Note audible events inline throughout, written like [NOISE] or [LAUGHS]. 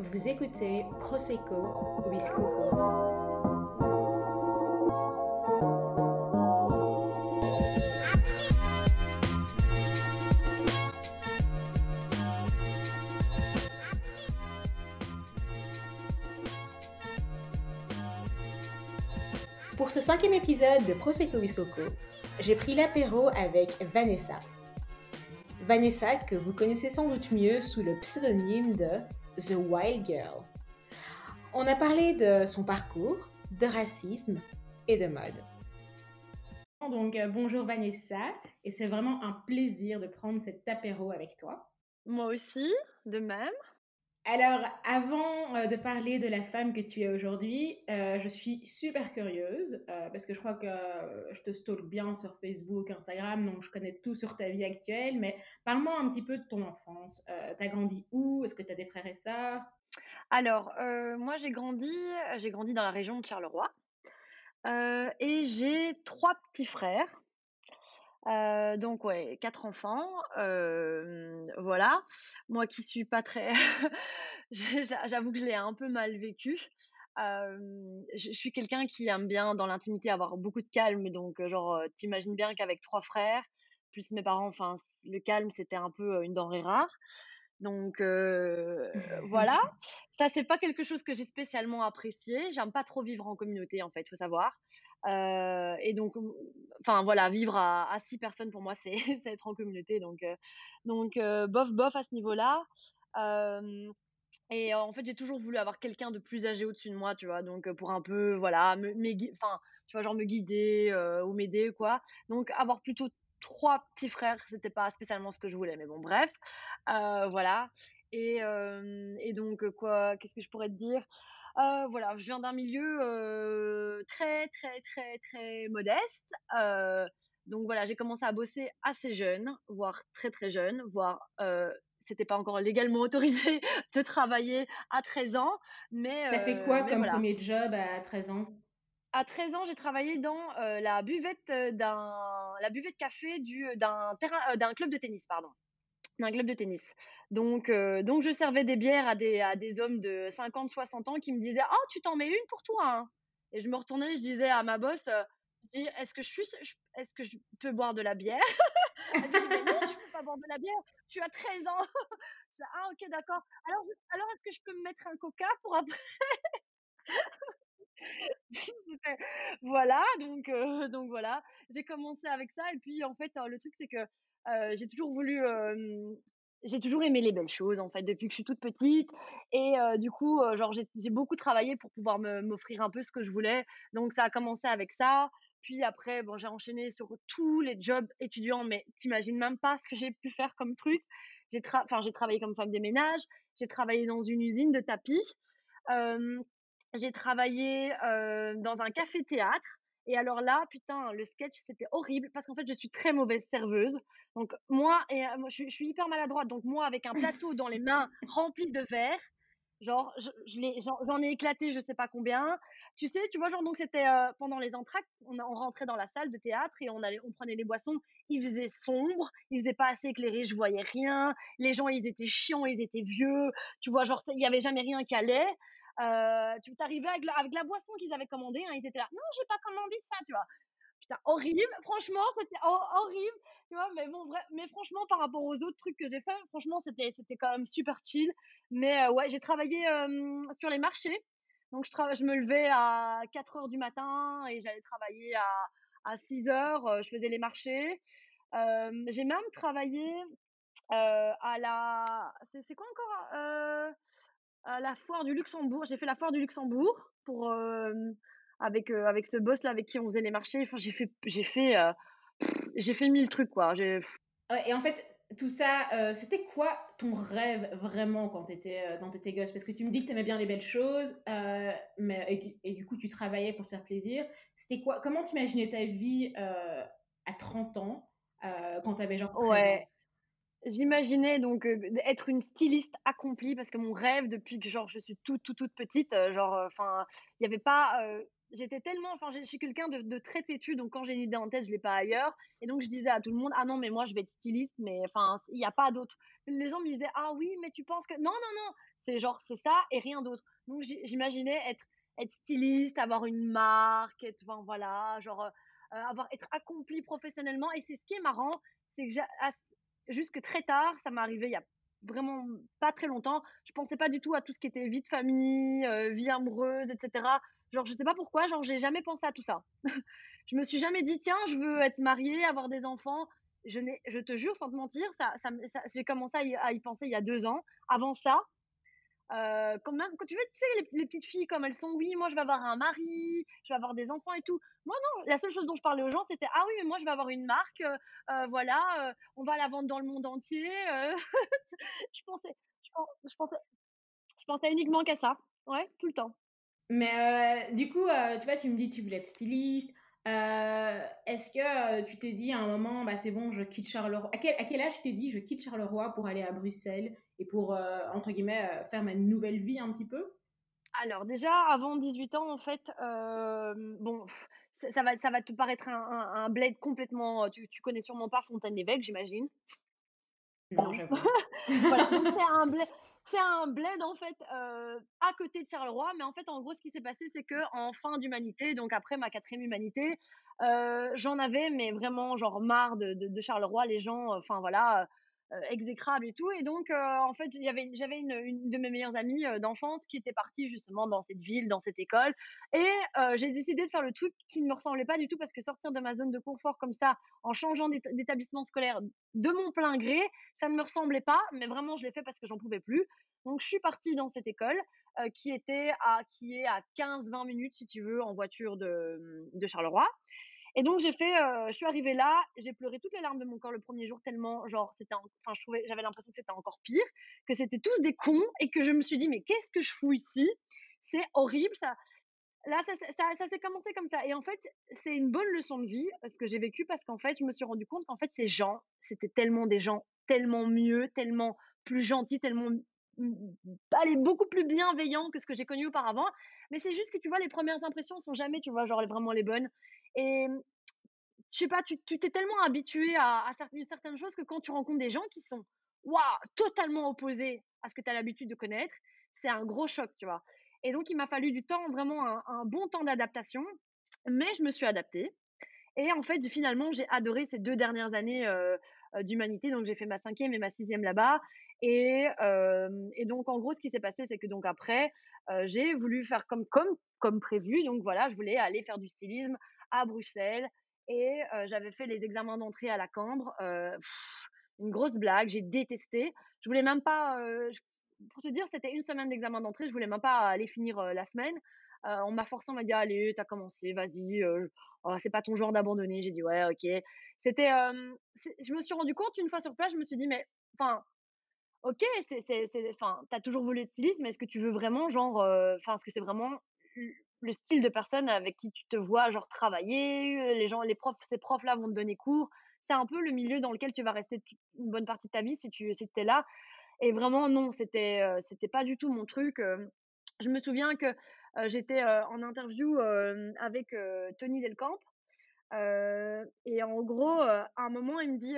Vous écoutez Prosecco with Coco. Pour ce cinquième épisode de Prosecco with Coco, j'ai pris l'apéro avec Vanessa. Vanessa, que vous connaissez sans doute mieux sous le pseudonyme de The Wild Girl. On a parlé de son parcours, de racisme et de mode. Donc, euh, bonjour Vanessa, et c'est vraiment un plaisir de prendre cet apéro avec toi. Moi aussi, de même. Alors, avant euh, de parler de la femme que tu es aujourd'hui, euh, je suis super curieuse euh, parce que je crois que je te stalk bien sur Facebook, Instagram, donc je connais tout sur ta vie actuelle. Mais parle-moi un petit peu de ton enfance. tu as grandi où? Est-ce que tu as des frères et sœurs? Alors, moi j'ai grandi, j'ai grandi dans la région de Charleroi et j'ai trois petits frères. Donc ouais, quatre enfants, voilà. Moi qui suis pas très, [LAUGHS] j'avoue que je l'ai un peu mal vécu. je, suis quelqu'un qui aime bien dans l'intimité avoir beaucoup de calme, donc genre t'imagines bien qu'avec trois frères plus mes parents, enfin le calme c'était un peu une denrée rare. Donc [LAUGHS] voilà, ça c'est pas quelque chose que j'ai spécialement apprécié. J'aime pas trop vivre en communauté en fait, faut savoir. et donc, enfin voilà, vivre à, à, six personnes pour moi c'est [LAUGHS] être en communauté. Donc donc bof bof à ce niveau-là. et en fait j'ai toujours voulu avoir quelqu'un de plus âgé au-dessus de moi, tu vois. Donc pour un peu voilà, enfin tu vois genre me guider ou m'aider quoi. Donc avoir plutôt trois petits frères, c'était pas spécialement ce que je voulais, mais bon, bref, euh, voilà. Et, et, donc, quoi, qu'est-ce que je pourrais te dire? Euh, Voilà, je viens d'un milieu très, très, très, très modeste. donc voilà, j'ai commencé à bosser assez jeune, voire très, très jeune, voire c'était pas encore légalement [LAUGHS] autorisé de travailler à 13 ans. Mais, T'as fait quoi comme premier job à 13 ans? À 13 ans, j'ai travaillé dans la buvette d'un la buvette café du d'un d'un club de tennis, pardon. D'un club de tennis. Donc je servais des bières à des hommes de 50 60 ans qui me disaient "Oh, tu t'en mets une pour toi hein Et je me retournais, je disais à ma boss "Est-ce que je suis est-ce que je peux boire de la bière? Elle me dit "Non, je peux pas boire de la bière. Tu as 13 ans." [LAUGHS] je dis, "Ah OK, d'accord. Alors est-ce que je peux me mettre un coca pour après [LAUGHS] voilà, donc, donc voilà, j'ai commencé avec ça. Et puis, en fait, le truc, c'est que j'ai toujours voulu. j'ai toujours aimé les belles choses, en fait, depuis que je suis toute petite. Et du coup, genre, j'ai beaucoup travaillé pour pouvoir m'offrir un peu ce que je voulais. Donc, ça a commencé avec ça. Puis après, bon, j'ai enchaîné sur tous les jobs étudiants, mais t'imagines même pas ce que j'ai pu faire comme truc. J'ai j'ai travaillé comme femme de ménage, j'ai travaillé dans une usine de tapis. J'ai travaillé dans un café-théâtre. Et alors là, putain, le sketch, c'était horrible parce qu'en fait, je suis très mauvaise serveuse. Donc, moi, et, je, suis hyper maladroite. Donc, moi, avec un plateau dans les mains rempli de verre, genre, j'en ai éclaté je sais pas combien. Tu sais, tu vois, genre, donc c'était pendant les entractes, on, on, rentrait dans la salle de théâtre et on, allait, on prenait les boissons. Il faisait sombre, il faisait pas assez éclairé, je voyais rien. Les gens, ils étaient chiants, ils étaient vieux. Tu vois, genre, il y avait jamais rien qui allait. Euh, tu t'arrivais avec, avec la boisson qu'ils avaient commandée, hein, ils étaient là, non, j'ai pas commandé ça, tu vois. Putain, horrible, franchement, c'était horrible, tu vois, mais bon, mais franchement, par rapport aux autres trucs que j'ai fait, franchement, c'était, quand même super chill. Mais euh, ouais, j'ai travaillé euh, sur les marchés. Donc, je, je me levais à 4 heures du matin et j'allais travailler à, à 6 heures. je faisais les marchés. j'ai même travaillé à la. C'est, quoi encore à la foire du Luxembourg. J'ai fait la foire du Luxembourg pour avec avec ce boss là avec qui on faisait les marchés. Enfin, j'ai fait j'ai fait j'ai fait mille trucs quoi. et en fait, tout ça, c'était quoi ton rêve vraiment quand tu étais, quand étais gosse? Parce que tu me dis que tu aimais bien les belles choses, mais, et, du coup tu travaillais pour te faire plaisir. C'était quoi Comment tu imaginais ta vie à 30 ans quand tu avais genre 13 ans? J'imaginais donc être une styliste accomplie parce que mon rêve depuis que genre je suis toute toute toute petite, genre enfin il y avait pas j'étais tellement, enfin, je suis quelqu'un de, de, très têtu, donc quand j'ai une idée en tête, je l'ai pas ailleurs. Et donc, je disais à tout le monde, ah non, mais moi, je vais être styliste, mais enfin, il n'y a pas d'autre. Les gens me disaient, ah oui, mais tu penses que, non, non, non, c'est genre, c'est ça et rien d'autre. Donc, j'imaginais être, être styliste, avoir une marque, être, enfin, voilà, genre, euh, avoir, être accompli professionnellement. Et c'est ce qui est marrant, c'est que jusque très tard, ça m'est arrivé il y a vraiment pas très longtemps, je pensais pas du tout à tout ce qui était vie de famille, euh, vie amoureuse, etc. Genre, je sais pas pourquoi, genre, j'ai jamais pensé à tout ça. [LAUGHS] je me suis jamais dit, tiens, je veux être mariée, avoir des enfants. Je, je te jure, sans te mentir, ça, ça, j'ai commencé à y, penser il y a deux ans. Avant ça, euh, quand même, quand tu veux, tu sais, les, petites filles comme elles sont, oui, moi je vais avoir un mari, je vais avoir des enfants et tout. Moi non, la seule chose dont je parlais aux gens, c'était ah oui, mais moi je vais avoir une marque, euh, euh voilà, euh, on va la vendre dans le monde entier. [LAUGHS] Je pensais, je, je, pensais, je pensais uniquement qu'à ça, ouais, tout le temps. Mais du coup, tu vois, tu me dis tu voulais être styliste. Est-ce que tu t'es dit à un moment, bah c'est bon, je quitte Charleroi. À quel, à quel âge tu t'es dit, je quitte Charleroi pour aller à Bruxelles et pour, euh, entre guillemets, euh, faire ma nouvelle vie un petit peu? Alors déjà, avant 18 ans, en fait, euh, bon, ça va, ça va te paraître un, un, bled complètement... Tu, tu connais sûrement pas Fontaine-l'Évêque, j'imagine Non, j'avoue. [LAUGHS] voilà, c'est un bled c'est un bled en fait à côté de Charleroi, mais en fait en gros ce qui s'est passé c'est que en fin d'humanité, donc après ma quatrième humanité, j'en avais mais vraiment genre marre de, de, Charleroi, les gens, enfin voilà, exécrable et tout. Et donc, euh, en fait, j'avais une, une de mes meilleures amies euh, d'enfance qui était partie justement dans cette ville, dans cette école. Et j'ai décidé de faire le truc qui ne me ressemblait pas du tout parce que sortir de ma zone de confort comme ça, en changeant d'établissement scolaire de mon plein gré, ça ne me ressemblait pas. Mais vraiment, je l'ai fait parce que j'en pouvais plus. Donc, je suis partie dans cette école qui était à, qui est à 15-20 minutes, si tu veux, en voiture de, de Charleroi. Et donc j'ai fait, euh, je suis arrivée là, j'ai pleuré toutes les larmes de mon corps le premier jour tellement, genre c'était, enfin je trouvais, j'avais l'impression que c'était encore pire, que c'était tous des cons et que je me suis dit mais qu'est-ce que je fous ici? C'est horrible ça. Là ça, s'est commencé comme ça et en fait c'est une bonne leçon de vie ce que j'ai vécu parce qu'en fait je me suis rendu compte qu'en fait ces gens c'était tellement des gens tellement mieux, tellement plus gentils, tellement allez, beaucoup plus bienveillants que ce que j'ai connu auparavant. Mais c'est juste que tu vois, les premières impressions sont jamais, tu vois, genre vraiment les bonnes. Et je sais pas, tu t'es tellement habitué à, certaines choses que quand tu rencontres des gens qui sont waouh, totalement opposés à ce que tu as l'habitude de connaître, c'est un gros choc, tu vois. Et donc, il m'a fallu du temps, vraiment un, bon temps d'adaptation, mais je me suis adaptée. Et en fait, finalement, j'ai adoré ces deux dernières années euh, euh, d'humanité. Donc, j'ai fait ma cinquième et ma sixième là-bas. Et, euh, et, donc, en gros, ce qui s'est passé, c'est que donc après, j'ai voulu faire comme, comme, comme prévu. Donc, voilà, je voulais aller faire du stylisme à Bruxelles et j'avais fait les examens d'entrée à la Cambre. une grosse blague, j'ai détesté. Je voulais même pas, pour te dire, c'était une semaine d'examen d'entrée, je voulais même pas aller finir la semaine. on m'a forcé, on m'a dit allez, t'as commencé, vas-y. Oh, c'est pas ton genre d'abandonner. J'ai dit ouais, ok. C'était, je me suis rendu compte une fois sur place, je me suis dit mais, enfin, ok, c'est, enfin, t'as toujours voulu être styliste, mais est-ce que tu veux vraiment, genre, enfin, est-ce que c'est vraiment le style de personne avec qui tu te vois genre travailler, les gens, les profs, ces profs-là vont te donner cours. C'est un peu le milieu dans lequel tu vas rester une bonne partie de ta vie si tu si es là. Et vraiment non, c'était c'était pas du tout mon truc. Je me souviens que j'étais en interview avec Tony Delcamp. et en gros, à un moment, il me dit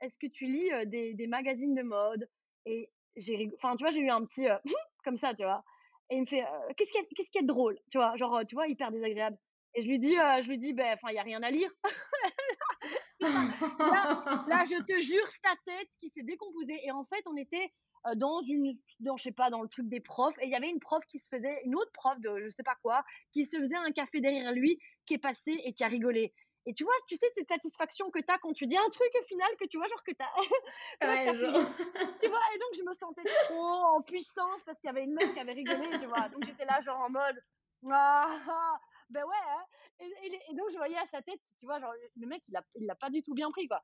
Est-ce que tu lis des, des, magazines de mode? Et j'ai, enfin, tu vois, j'ai eu un petit [LAUGHS] comme ça, tu vois. Et il me fait qu'est-ce qu'il y, qu'est-ce qu'il y a de drôle? Tu vois, genre, tu vois, hyper désagréable. Et je lui dis, je lui dis, ben, enfin, il y a rien à lire. [LAUGHS] là, je te jure, sa tête qui s'est décomposée. Et en fait, on était dans une, dans, je sais pas, dans le truc des profs. Et il y avait une prof qui se faisait, une autre prof de je sais pas quoi, qui se faisait un café derrière lui, qui est passé et qui a rigolé. Et tu vois, tu sais, cette satisfaction que tu as quand tu dis un truc au final que tu vois, genre que [LAUGHS] tu as. [LAUGHS] tu vois, et donc je me sentais trop en puissance parce qu'il y avait une meuf qui avait rigolé, tu vois. Donc j'étais là, genre en mode. Ah, ben ouais, hein. et, donc je voyais à sa tête, tu vois, genre le mec il l'a il l'a pas du tout bien pris quoi.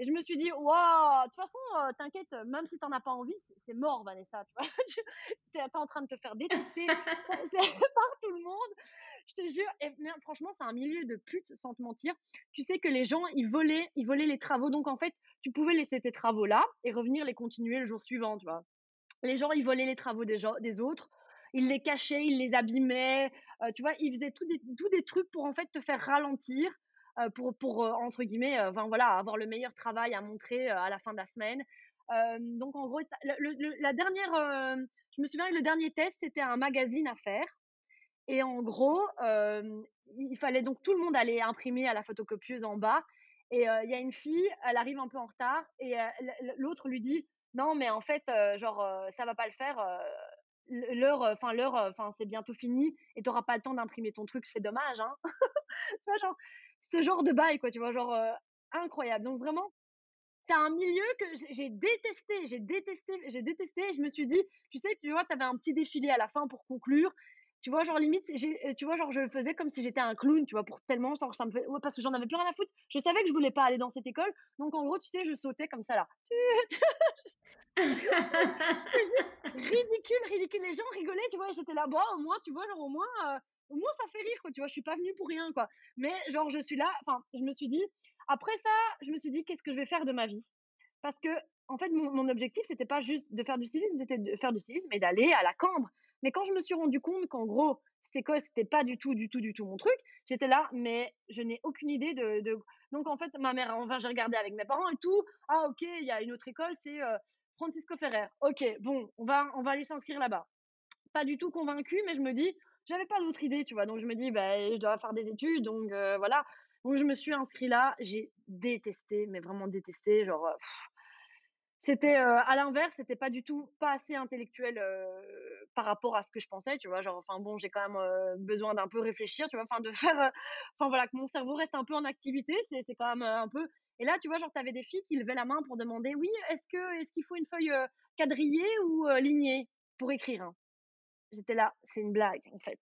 Et je me suis dit, waouh, de toute façon, euh, t'inquiète, même si t'en as pas envie, c'est mort, Vanessa, tu vois. [LAUGHS] T'es en train de te faire détester par tout le monde. Je te jure, et, franchement, c'est un milieu de pute, sans te mentir. Tu sais que les gens, ils volaient, ils volaient les travaux. Donc, en fait, tu pouvais laisser tes travaux là et revenir les continuer le jour suivant, tu vois. Les gens, ils volaient les travaux des, gens, des autres. il les cachait, il les abîmait, tu vois, il faisait tout des, tout des trucs pour en fait te faire ralentir, pour, pour entre guillemets, enfin voilà, avoir le meilleur travail à montrer à la fin de la semaine. donc en gros, la dernière, je me souviens que le dernier test, c'était un magazine à faire. Et en gros, il fallait donc tout le monde aller imprimer à la photocopieuse en bas. Et il y a une fille, elle arrive un peu en retard et l'autre lui dit non mais en fait genre ça va pas le faire l'heure enfin l'heure enfin c'est bientôt fini et t'auras pas le temps d'imprimer ton truc c'est dommage hein [LAUGHS] tu genre ce genre de bail quoi tu vois genre incroyable donc vraiment c'est un milieu que j'ai détesté j'ai détesté j'ai détesté et je me suis dit tu sais tu vois t'avais un petit défilé à la fin pour conclure tu vois genre limite euh, tu vois genre je faisais comme si j'étais un clown tu vois pour tellement parce que j'en avais plus rien à foutre. Je savais que je voulais pas aller dans cette école. Donc en gros tu sais je sautais comme ça là. [LAUGHS] Ridicule ridicule. Les gens rigolaient tu vois j'étais là bas au moins tu vois genre au moins euh, au moins ça fait rire quoi tu vois je suis pas venue pour rien quoi. Mais genre je suis là enfin je me suis dit après ça je me suis dit qu'est-ce que je vais faire de ma vie? Parce que en fait mon, mon objectif c'était pas juste de faire du civisme c'était de faire du civisme et d'aller à la Cambre mais quand je me suis rendu compte qu'en gros, cette école, c'était pas du tout, du tout, du tout mon truc, j'étais là, mais je n'ai aucune idée de, Donc, en fait, ma mère, enfin, j'ai regardé avec mes parents et tout. Ah, ok, il y a une autre école, c'est euh, Francisco Ferrer. Ok, bon, on va, on va aller s'inscrire là-bas. Pas du tout convaincue, mais je me dis, j'avais pas d'autre idée, tu vois. Donc, je me dis, bah, je dois faire des études, donc euh, voilà. Donc, je me suis inscrit là. J'ai détesté, mais vraiment détesté. Genre, c'était euh, à l'inverse, c'était pas du tout pas assez intellectuel euh, par rapport à ce que je pensais, tu vois. Genre, enfin bon, j'ai quand même euh, besoin d'un peu réfléchir, tu vois, enfin de [LAUGHS] faire, enfin voilà, que mon cerveau reste un peu en activité, c'est c'est quand même un peu. Et là, tu vois, genre t'avais des filles qui levaient la main pour demander, oui, est-ce que est-ce qu'il faut une feuille quadrillée ou lignée pour écrire hein? J'étais là, c'est une blague en fait.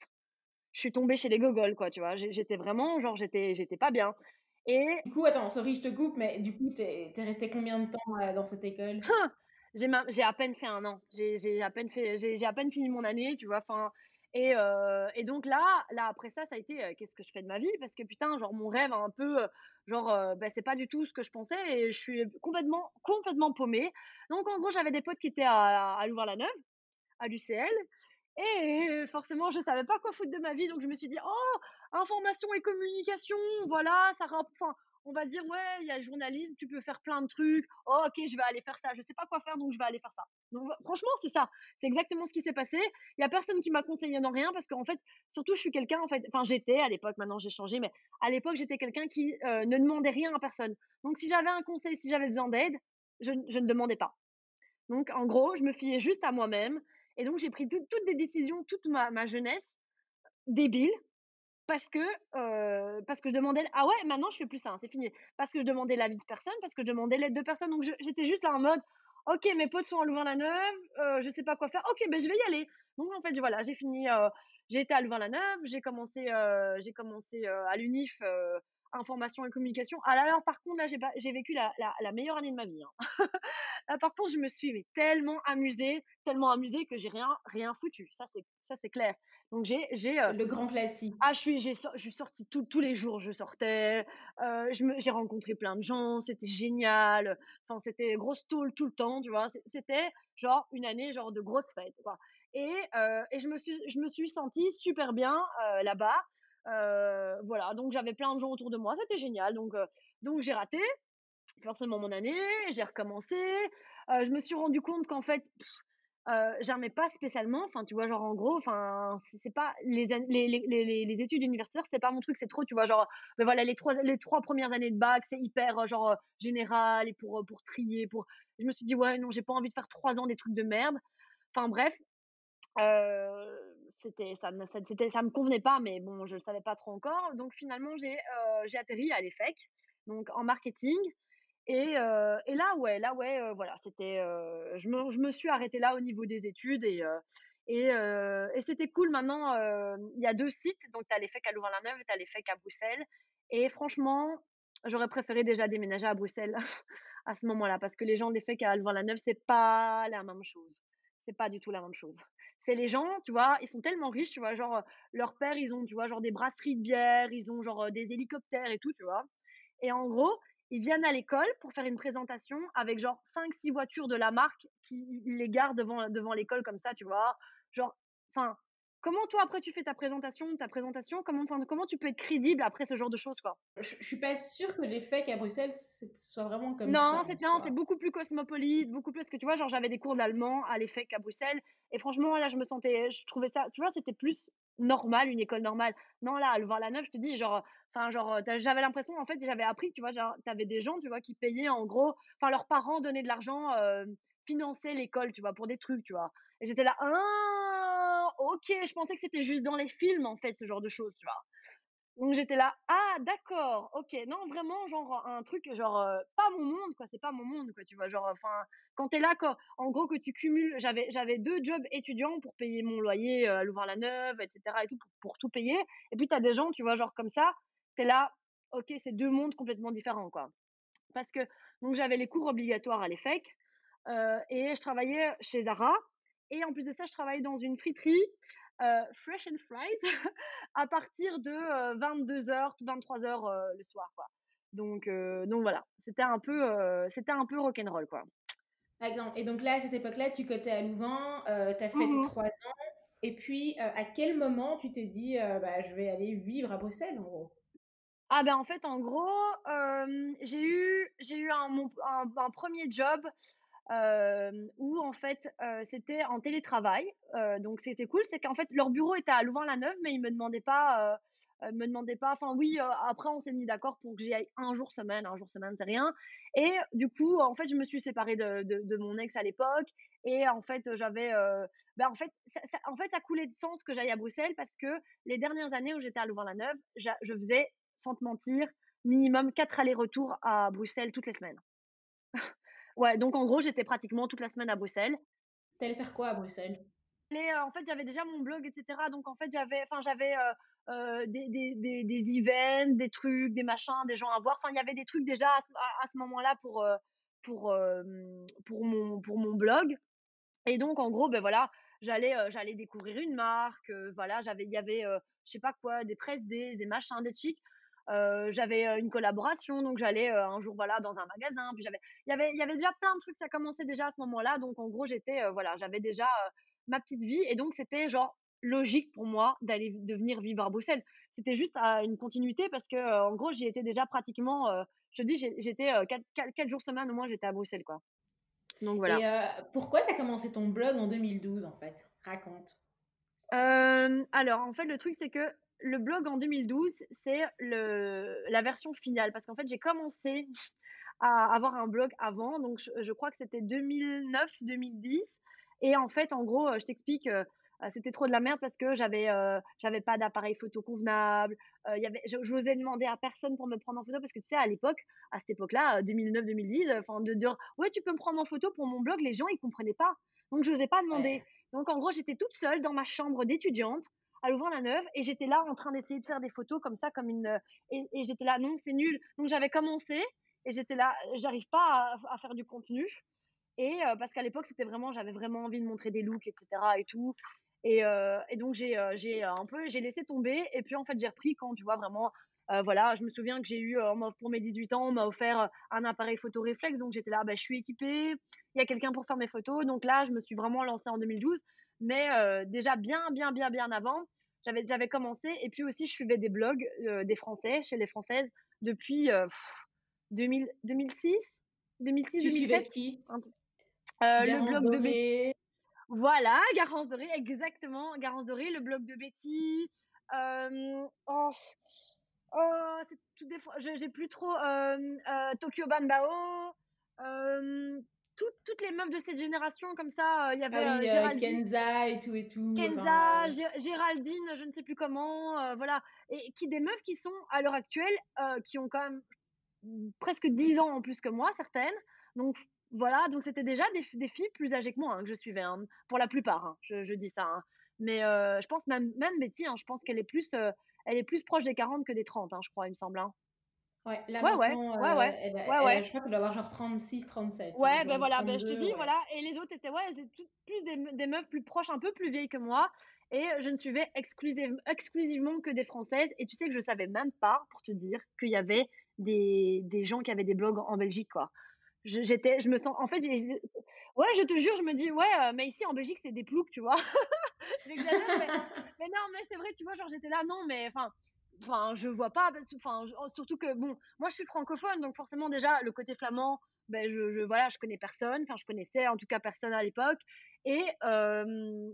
Je suis tombée chez les gogoles, quoi, tu vois. J'étais vraiment, genre, j'étais j'étais pas bien. Et du coup, attends, sorry, je te coupe, mais du coup, t'es es resté combien de temps euh, dans cette école? Hein, J'ai à peine fait un an. J'ai à peine fait, j'ai à peine fini mon année, tu vois. Enfin, et, euh, et donc là, là après ça, ça a été euh, qu'est-ce que je fais de ma vie? Parce que putain, genre mon rêve un peu, genre, ben, c'est pas du tout ce que je pensais et je suis complètement, complètement paumée. Donc en gros, j'avais des potes qui étaient à, à Louvain-la-Neuve, à l'UCL. Et forcément, je savais pas quoi foutre de ma vie, donc je me suis dit, oh, information et communication, voilà, ça enfin, on va dire, ouais, il y a journalisme, tu peux faire plein de trucs. Oh, ok, je vais aller faire ça. Je sais pas quoi faire, donc je vais aller faire ça. Donc, franchement, c'est ça. C'est exactement ce qui s'est passé. Il y a personne qui m'a conseillé dans rien parce qu'en fait, surtout, je suis quelqu'un, en fait, enfin, j'étais à l'époque, maintenant j'ai changé, mais à l'époque, j'étais quelqu'un qui euh, ne demandait rien à personne. Donc, si j'avais un conseil, si j'avais besoin d'aide, je, ne demandais pas. Donc, en gros, je me fiais juste à moi-même. Et donc, j'ai pris toutes des décisions, toute ma jeunesse, débile, parce que, parce que je demandais, ah ouais, maintenant je fais plus ça, hein, c'est fini. Parce que je demandais l'avis de personne, parce que je demandais l'aide de personne. Donc, j'étais juste là en mode, ok, mes potes sont en Louvain-la-Neuve, euh, je sais pas quoi faire, ok, ben je vais y aller. Donc, en fait, voilà, j'ai fini, j'ai été à Louvain-la-Neuve, j'ai commencé, j'ai commencé à l'UNIF information et communication. Ah là, par contre, là, j'ai vécu la, la, la, meilleure année de ma vie. Hein. [LAUGHS] là, par contre, je me suis mais, tellement amusée, tellement amusée que j'ai rien, rien foutu. Ça, c'est, ça, c'est clair. Donc, j'ai, j'ai euh... le grand classique. Ah, je suis, j'ai, je suis sortie tous les jours. Je sortais. Euh, je me, j'ai rencontré plein de gens. C'était génial. Enfin, c'était grosse tôle tout le temps, tu vois. C'était genre une année, genre de grosse fête, quoi. Et, euh, et je me suis, je me suis sentie super bien euh, là-bas. Euh, voilà, donc j'avais plein de gens autour de moi, c'était génial. Donc, euh, donc j'ai raté forcément mon année, j'ai recommencé. Euh, je me suis rendu compte qu'en fait, euh, j'aimais pas spécialement. Enfin, tu vois, genre en gros, enfin, c'est pas les, les, les, les, études universitaires, c'était pas mon truc. C'est trop, tu vois, genre, mais ben voilà, les trois, les trois premières années de bac, c'est hyper genre général et pour pour trier. Pour, je me suis dit ouais, non, j'ai pas envie de faire trois ans des trucs de merde. Enfin bref, c'était ça, ça, c'était, ça me convenait pas, mais bon, je le savais pas trop encore. Donc finalement, j'ai euh, j'ai atterri à l'EFEC, donc en marketing. Et, euh, et là, ouais, là, ouais, euh, voilà, c'était, je me, je me suis arrêtée là au niveau des études et et, et c'était cool. Maintenant, il y a deux sites, donc tu as l'EFEC à Louvain-la-Neuve et tu as l'EFEC à Bruxelles. Et franchement, j'aurais préféré déjà déménager à Bruxelles [LAUGHS] à ce moment-là parce que les gens de l'EFEC à Louvain-la-Neuve, c'est pas la même chose. C'est pas du tout la même chose c'est les gens, tu vois, ils sont tellement riches, tu vois, genre, euh, leur père, ils ont, tu vois, genre des brasseries de bière, ils ont genre euh, des hélicoptères et tout, tu vois. Et en gros, ils viennent à l'école pour faire une présentation avec genre 5-6 voitures de la marque qui les gardent devant, devant l'école comme ça, tu vois. Genre, enfin, comment toi après tu fais ta présentation, ta présentation, comment, comment tu peux être crédible après ce genre de choses quoi? Je, je suis pas sûre que l'effet qu'à Bruxelles soit vraiment comme non, ça. Non, c'est non, c'est beaucoup plus cosmopolite, beaucoup plus que tu vois, genre j'avais des cours d'allemand à l'effet qu'à Bruxelles et franchement là je me sentais, je trouvais ça, tu vois, c'était plus normal, une école normale. Non là, à voir la neuf, je te dis genre Enfin, genre, j'avais l'impression, en fait, j'avais appris, tu vois, genre, t'avais des gens, tu vois, qui payaient en gros, enfin, leurs parents donnaient de l'argent, euh, finançaient l'école, tu vois, pour des trucs, tu vois. Et j'étais là, ah, ok, je pensais que c'était juste dans les films, en fait, ce genre de choses, tu vois. Donc j'étais là, ah d'accord, ok, non vraiment genre un truc genre pas mon monde quoi, c'est pas mon monde quoi, tu vois, genre enfin quand t'es là en gros que tu cumules, j'avais deux jobs étudiants pour payer mon loyer à Louvain-la-Neuve, etc. et tout pour, tout payer, et puis t'as des gens tu vois genre comme ça là, ok, c'est deux mondes complètement différents, quoi. Parce que donc j'avais les cours obligatoires à l'EFEC euh, et je travaillais chez Zara. Et en plus de ça, je travaillais dans une friterie euh, Fresh and Fries [LAUGHS] à partir de 22h, euh, 23h le soir, quoi. Donc, donc voilà, c'était un peu, c'était un peu rock'n'roll, quoi. Et donc là, à cette époque-là, tu cotais à Louvain, tu as fait tes mmh trois ans. Et puis, à quel moment tu t'es dit, bah, je vais aller vivre à Bruxelles, en gros? Ah ben en fait en gros j'ai eu j'ai eu un, un, premier job où en fait c'était en télétravail. Donc c'était cool. C'est qu'en fait leur bureau était à Louvain-la-Neuve mais ils me demandaient pas me demandaient pas. Enfin oui après on s'est mis d'accord pour que j'y aille un jour semaine. Un jour semaine c'est rien. Et du coup en fait je me suis séparée de, mon ex à l'époque. Et en fait j'avais ben en fait en fait ça coulait de sens que j'aille à Bruxelles parce que les dernières années où j'étais à Louvain-la-Neuve je faisais sans te mentir, minimum 4 allers-retours à Bruxelles toutes les semaines. Ouais, donc en gros, j'étais pratiquement toute la semaine à Bruxelles. T'allais faire quoi à Bruxelles? Euh, En fait, j'avais déjà mon blog, etc. Donc en fait, j'avais, enfin, j'avais euh, euh, des, des, des, des, events, des trucs, des machins, des gens à voir. Enfin, il y avait des trucs déjà à, ce moment-là pour, pour, pour, mon, pour mon blog. Et donc, en gros, ben voilà, j'allais j'allais découvrir une marque. voilà, j'avais, il y avait, je sais pas quoi, des presse des, des machins, des chics. Euh, j'avais euh, une collaboration, donc j'allais euh, un jour voilà dans un magasin. Puis j'avais, il y avait, il y avait déjà plein de trucs. Ça commençait déjà à ce moment-là, donc en gros j'étais, voilà, j'avais déjà ma petite vie et donc c'était genre logique pour moi d'aller de venir vivre à Bruxelles. C'était juste une continuité parce que en gros j'y étais déjà pratiquement. je te dis, j'étais 4, jours semaine au moins j'étais à Bruxelles quoi. Donc voilà. Et pourquoi tu as commencé ton blog en 2012 en fait? Raconte. alors en fait le truc c'est que le blog en 2012, c'est la version finale parce qu'en fait, j'ai commencé à avoir un blog avant, donc je, crois que c'était 2009-2010. Et en fait, en gros, je t'explique, euh, c'était trop de la merde parce que j'avais euh, j'avais pas d'appareil photo convenable. Euh, y avait, je, vous ai demandé à personne pour me prendre en photo parce que tu sais, à l'époque, à cette époque-là, 2009-2010, enfin de dire ouais, tu peux me prendre en photo pour mon blog, les gens ils comprenaient pas. Donc je n'osais pas demander. Donc en gros, j'étais toute seule dans ma chambre d'étudiante à Louvain-la-Neuve et j'étais là en train d'essayer de faire des photos comme ça, comme une. Et, j'étais là, non, c'est nul. Donc j'avais commencé et j'étais là, j'arrive pas à, faire du contenu. Et euh, parce qu'à l'époque, c'était vraiment, j'avais vraiment envie de montrer des looks, etc. et tout. Et, euh, donc j'ai euh, j'ai un peu, j'ai laissé tomber. Et puis en fait, j'ai repris quand tu vois vraiment. voilà, je me souviens que j'ai eu, pour mes 18 ans, on m'a offert un appareil photo réflexe. Donc j'étais là, bah, je suis équipée, il y a quelqu'un pour faire mes photos. Donc là, je me suis vraiment lancée en 2012 mais euh, déjà bien, bien, bien, bien avant, j'avais, j'avais commencé. Et puis aussi, je suivais des blogs euh, des Français, chez les Françaises, depuis 2000, 2006, 2006, 2007. qui? le blog de Betty. Voilà, [LAUGHS] Garance Doré, exactement. Garance Doré, le blog de Betty. oh, oh c'est tout des fois. J'ai plus trop. Tokyo Toutes les meufs de cette génération comme ça. Euh, il y avait ah oui, euh, Kenza et tout et tout. Kenza, Géraldine, je ne sais plus comment, euh, voilà. Et qui des meufs qui sont à l'heure actuelle, qui ont quand même presque 10 ans en plus que moi, certaines. Donc voilà, donc c'était déjà des, des, filles plus âgées que moi hein, que je suivais, hein, pour la plupart, hein, je, dis ça. Mais je pense même, même Betty, je pense qu'elle est, plus, elle est plus proche des 40 que des 30, je crois, il me semble. Ouais, là ouais, ouais, ouais, ouais, ouais, je crois qu'elle doit avoir genre 36, 37. Ouais, ben voilà, ben je te dis, voilà. Et les autres étaient, ouais, elles étaient plus des, des, meufs plus proches, un peu plus vieilles que moi. Et je ne suivais exclusivement que des françaises. Et tu sais que je savais même pas, pour te dire, qu'il y avait des, des gens qui avaient des blogs en Belgique, quoi. J'étais, je me sens, en fait, ouais, je te jure, je me dis, ouais, mais ici en Belgique, c'est des ploucs, tu vois. [LAUGHS] j'exagère, mais, mais non, mais c'est vrai, tu vois, genre j'étais là, non, mais enfin, enfin, je vois pas, enfin, surtout que bon, moi je suis francophone, donc forcément déjà le côté flamand, ben je, je voilà, je connais personne, enfin je connaissais en tout cas personne à l'époque, et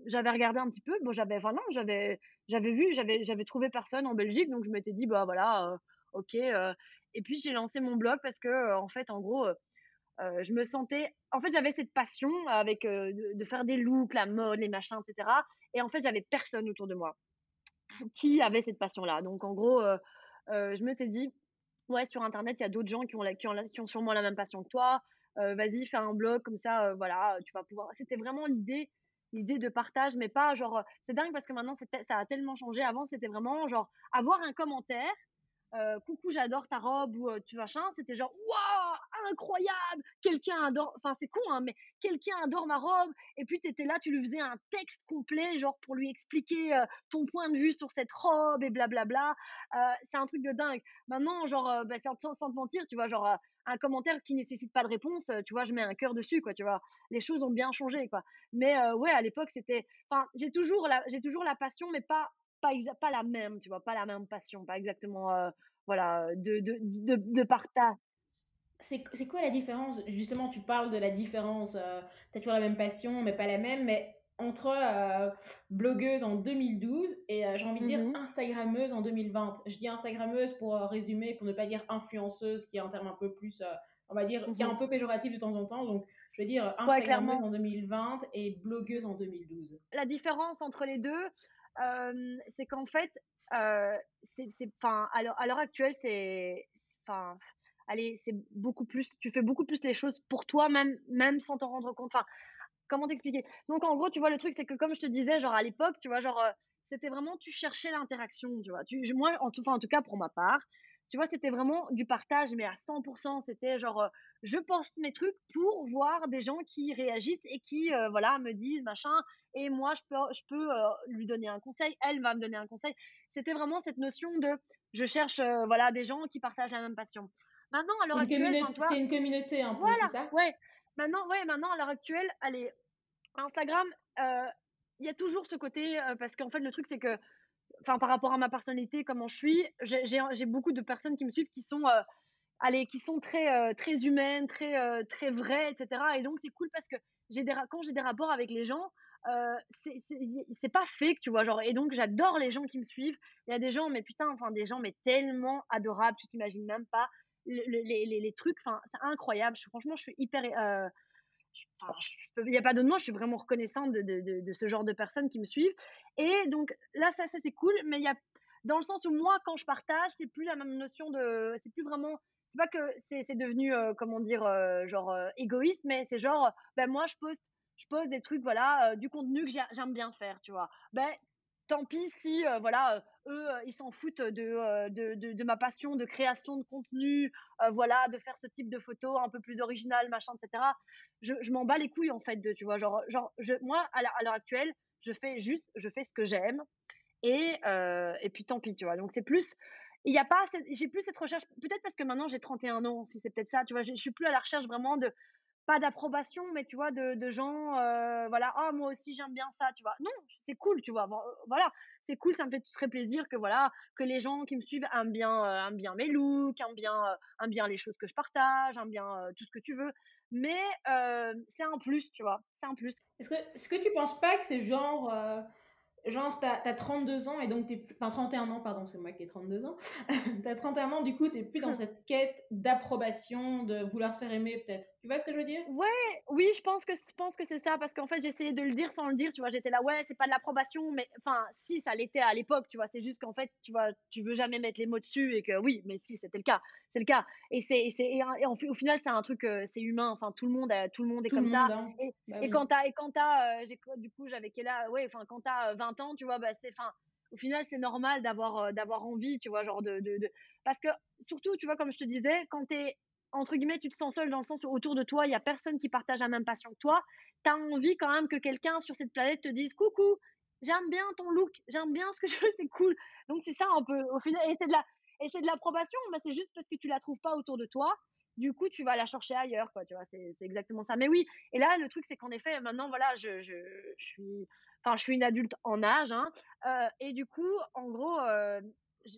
j'avais regardé un petit peu, bon j'avais, non, j'avais, j'avais vu, j'avais, j'avais trouvé personne en Belgique, donc je m'étais dit bah voilà, ok, et puis j'ai lancé mon blog parce que en fait en gros je me sentais, en fait, j'avais cette passion avec de, de, faire des looks, la mode, les machins, etc. Et en fait, j'avais personne autour de moi qui avait cette passion-là. Donc, en gros, euh, euh, je me suis dit, ouais, sur Internet, il y a d'autres gens qui ont, la, qui, ont ont sûrement la même passion que toi. Euh, vas-y, fais un blog comme ça, voilà, tu vas pouvoir. C'était vraiment l'idée l'idée de partage, mais pas genre. C'est dingue parce que maintenant, ça a tellement changé. Avant, c'était vraiment genre avoir un commentaire euh, coucou j'adore ta robe ou euh, tu machin c'était genre waouh incroyable quelqu'un adore enfin c'est con hein mais quelqu'un adore ma robe et puis tu étais là tu lui faisais un texte complet genre pour lui expliquer euh, ton point de vue sur cette robe et blablabla c'est un truc de dingue maintenant genre bah, sans, sans te mentir tu vois genre un commentaire qui nécessite pas de réponse, tu vois, je mets un cœur dessus, quoi, tu vois. Les choses ont bien changé, quoi. Mais ouais, à l'époque, c'était, enfin, j'ai toujours la, j'ai toujours la passion, mais pas pas, pas la même, tu vois, pas la même passion, pas exactement, euh, voilà, de, de, de, de partage. C'est quoi la différence? Justement, tu parles de la différence, euh, tu as toujours la même passion, mais pas la même, mais entre euh, blogueuse en 2012 et j'ai envie de dire mmh Instagrammeuse en 2020. Je dis Instagrammeuse pour résumer, pour ne pas dire influenceuse, qui est un terme un peu plus, on va dire, qui est un mmh peu péjoratif de temps en temps. Donc, je vais dire Instagrammeuse en 2020 et blogueuse en 2012. La différence entre les deux, euh, c'est qu'en fait, c'est, enfin, à l'heure actuelle, c'est, enfin, allez, c'est beaucoup plus, tu fais beaucoup plus les choses pour toi, même, même sans t'en rendre compte. Enfin, comment t'expliquer? Donc, en gros, tu vois, le truc, c'est que comme je te disais, genre à l'époque, tu vois, genre, c'était vraiment, tu cherchais l'interaction, tu vois. Tu, moi, en tout, en tout cas, pour ma part, tu vois, c'était vraiment du partage, mais à 100%. C'était genre, euh, je poste mes trucs pour voir des gens qui réagissent et qui, euh, voilà, me disent machin. Et moi, je peux, je peux euh, lui donner un conseil. Elle va me donner un conseil. C'était vraiment cette notion de, je cherche, voilà, des gens qui partagent la même passion. Maintenant, à l'heure actuelle, c'était une communauté un peu, voilà, c'est ça? Ouais. Maintenant, ouais, maintenant, à l'heure actuelle, allez, Instagram, il y a toujours ce côté, parce qu'en fait, le truc, c'est que enfin par rapport à ma personnalité, comment je suis, j'ai beaucoup de personnes qui me suivent qui sont euh, allez, qui sont très euh, très humaines, très euh, très vraies, etc. Et donc c'est cool parce que des quand j'ai des rapports avec les gens, euh, c'est pas fake, tu vois, genre. Et donc j'adore les gens qui me suivent. Il y a des gens, mais putain, enfin des gens mais tellement adorables, tu t'imagines même pas les, les, les trucs, enfin c'est incroyable. franchement, je suis hyper il n'y a pas d'autre mot, je suis vraiment reconnaissante de, de, ce genre de personnes qui me suivent. Et donc là, ça, c'est cool, mais il y a dans le sens où moi, quand je partage, c'est plus la même notion de, c'est plus vraiment, c'est pas que c'est devenu, euh, comment dire, euh, genre euh, égoïste, mais c'est genre, ben moi, je poste, je pose des trucs, voilà, du contenu que j'aime bien faire, tu vois. Ben tant pis si voilà eux euh, ils s'en foutent de, de, de, ma passion de création de contenu voilà de faire ce type de photos un peu plus original machin etc je, m'en bats les couilles en fait de tu vois genre genre je, moi à l'heure actuelle je fais juste je fais ce que j'aime et et puis tant pis tu vois. Donc c'est plus il y a pas j'ai plus cette recherche peut-être parce que maintenant j'ai 31 ans si c'est peut-être ça tu vois je suis plus à la recherche vraiment de pas d'approbation, mais tu vois, de, gens, euh, voilà, ah, moi aussi j'aime bien ça, tu vois. Non, c'est cool, tu vois. Euh, voilà, c'est cool, ça me fait très plaisir que voilà, que les gens qui me suivent aiment bien, euh, aiment bien mes looks, aiment bien, aiment bien les choses que je partage, aiment bien tout ce que tu veux. Mais c'est un plus, tu vois, c'est un plus. Est-ce que, est-ce que tu penses pas que c'est genre genre, t'as as 32 ans et donc t'es plus. Enfin, 31 ans, pardon, c'est moi qui ai 32 ans. [LAUGHS] t'as 31 ans, du coup, t'es plus dans [LAUGHS] cette quête d'approbation, de vouloir se faire aimer, peut-être. Tu vois ce que je veux dire? Ouais, oui, je pense que, je pense que c'est ça, parce qu'en fait, j'essayais de le dire sans le dire, tu vois. J'étais là, ouais, c'est pas de l'approbation, mais enfin, si, ça l'était à l'époque, tu vois. C'est juste qu'en fait, tu vois, tu veux jamais mettre les mots dessus et que oui, mais si, c'était le cas. C'est le cas. Et, c'est, et, et, au final, c'est un truc, euh, c'est humain. Enfin, tout le monde, tout le monde est comme ça. Hein. Et, bah et, quand t'as, et quand t'as, euh, du coup, j'avais quel âge Ouais, enfin, quand t'as 20 ans, tu vois, bah, c'est, enfin, au final, c'est normal d'avoir, euh, envie, tu vois, genre de, parce que surtout, tu vois, comme je te disais, quand t'es, entre guillemets, tu te sens seul dans le sens où autour de toi, il y a personne qui partage la même passion que toi. T'as envie quand même que quelqu'un sur cette planète te dise coucou, j'aime bien ton look, j'aime bien ce que je fais, c'est cool. Donc c'est ça un peu au final, et c'est de la, et c'est de l'approbation, mais c'est juste parce que tu la trouves pas autour de toi. du coup, tu vas la chercher ailleurs, quoi, tu vois, c'est exactement ça. Mais oui, et là, le truc, c'est qu'en effet, maintenant, voilà, je, je, je, suis, enfin, je suis une adulte en âge, hein, euh, et du coup, en gros,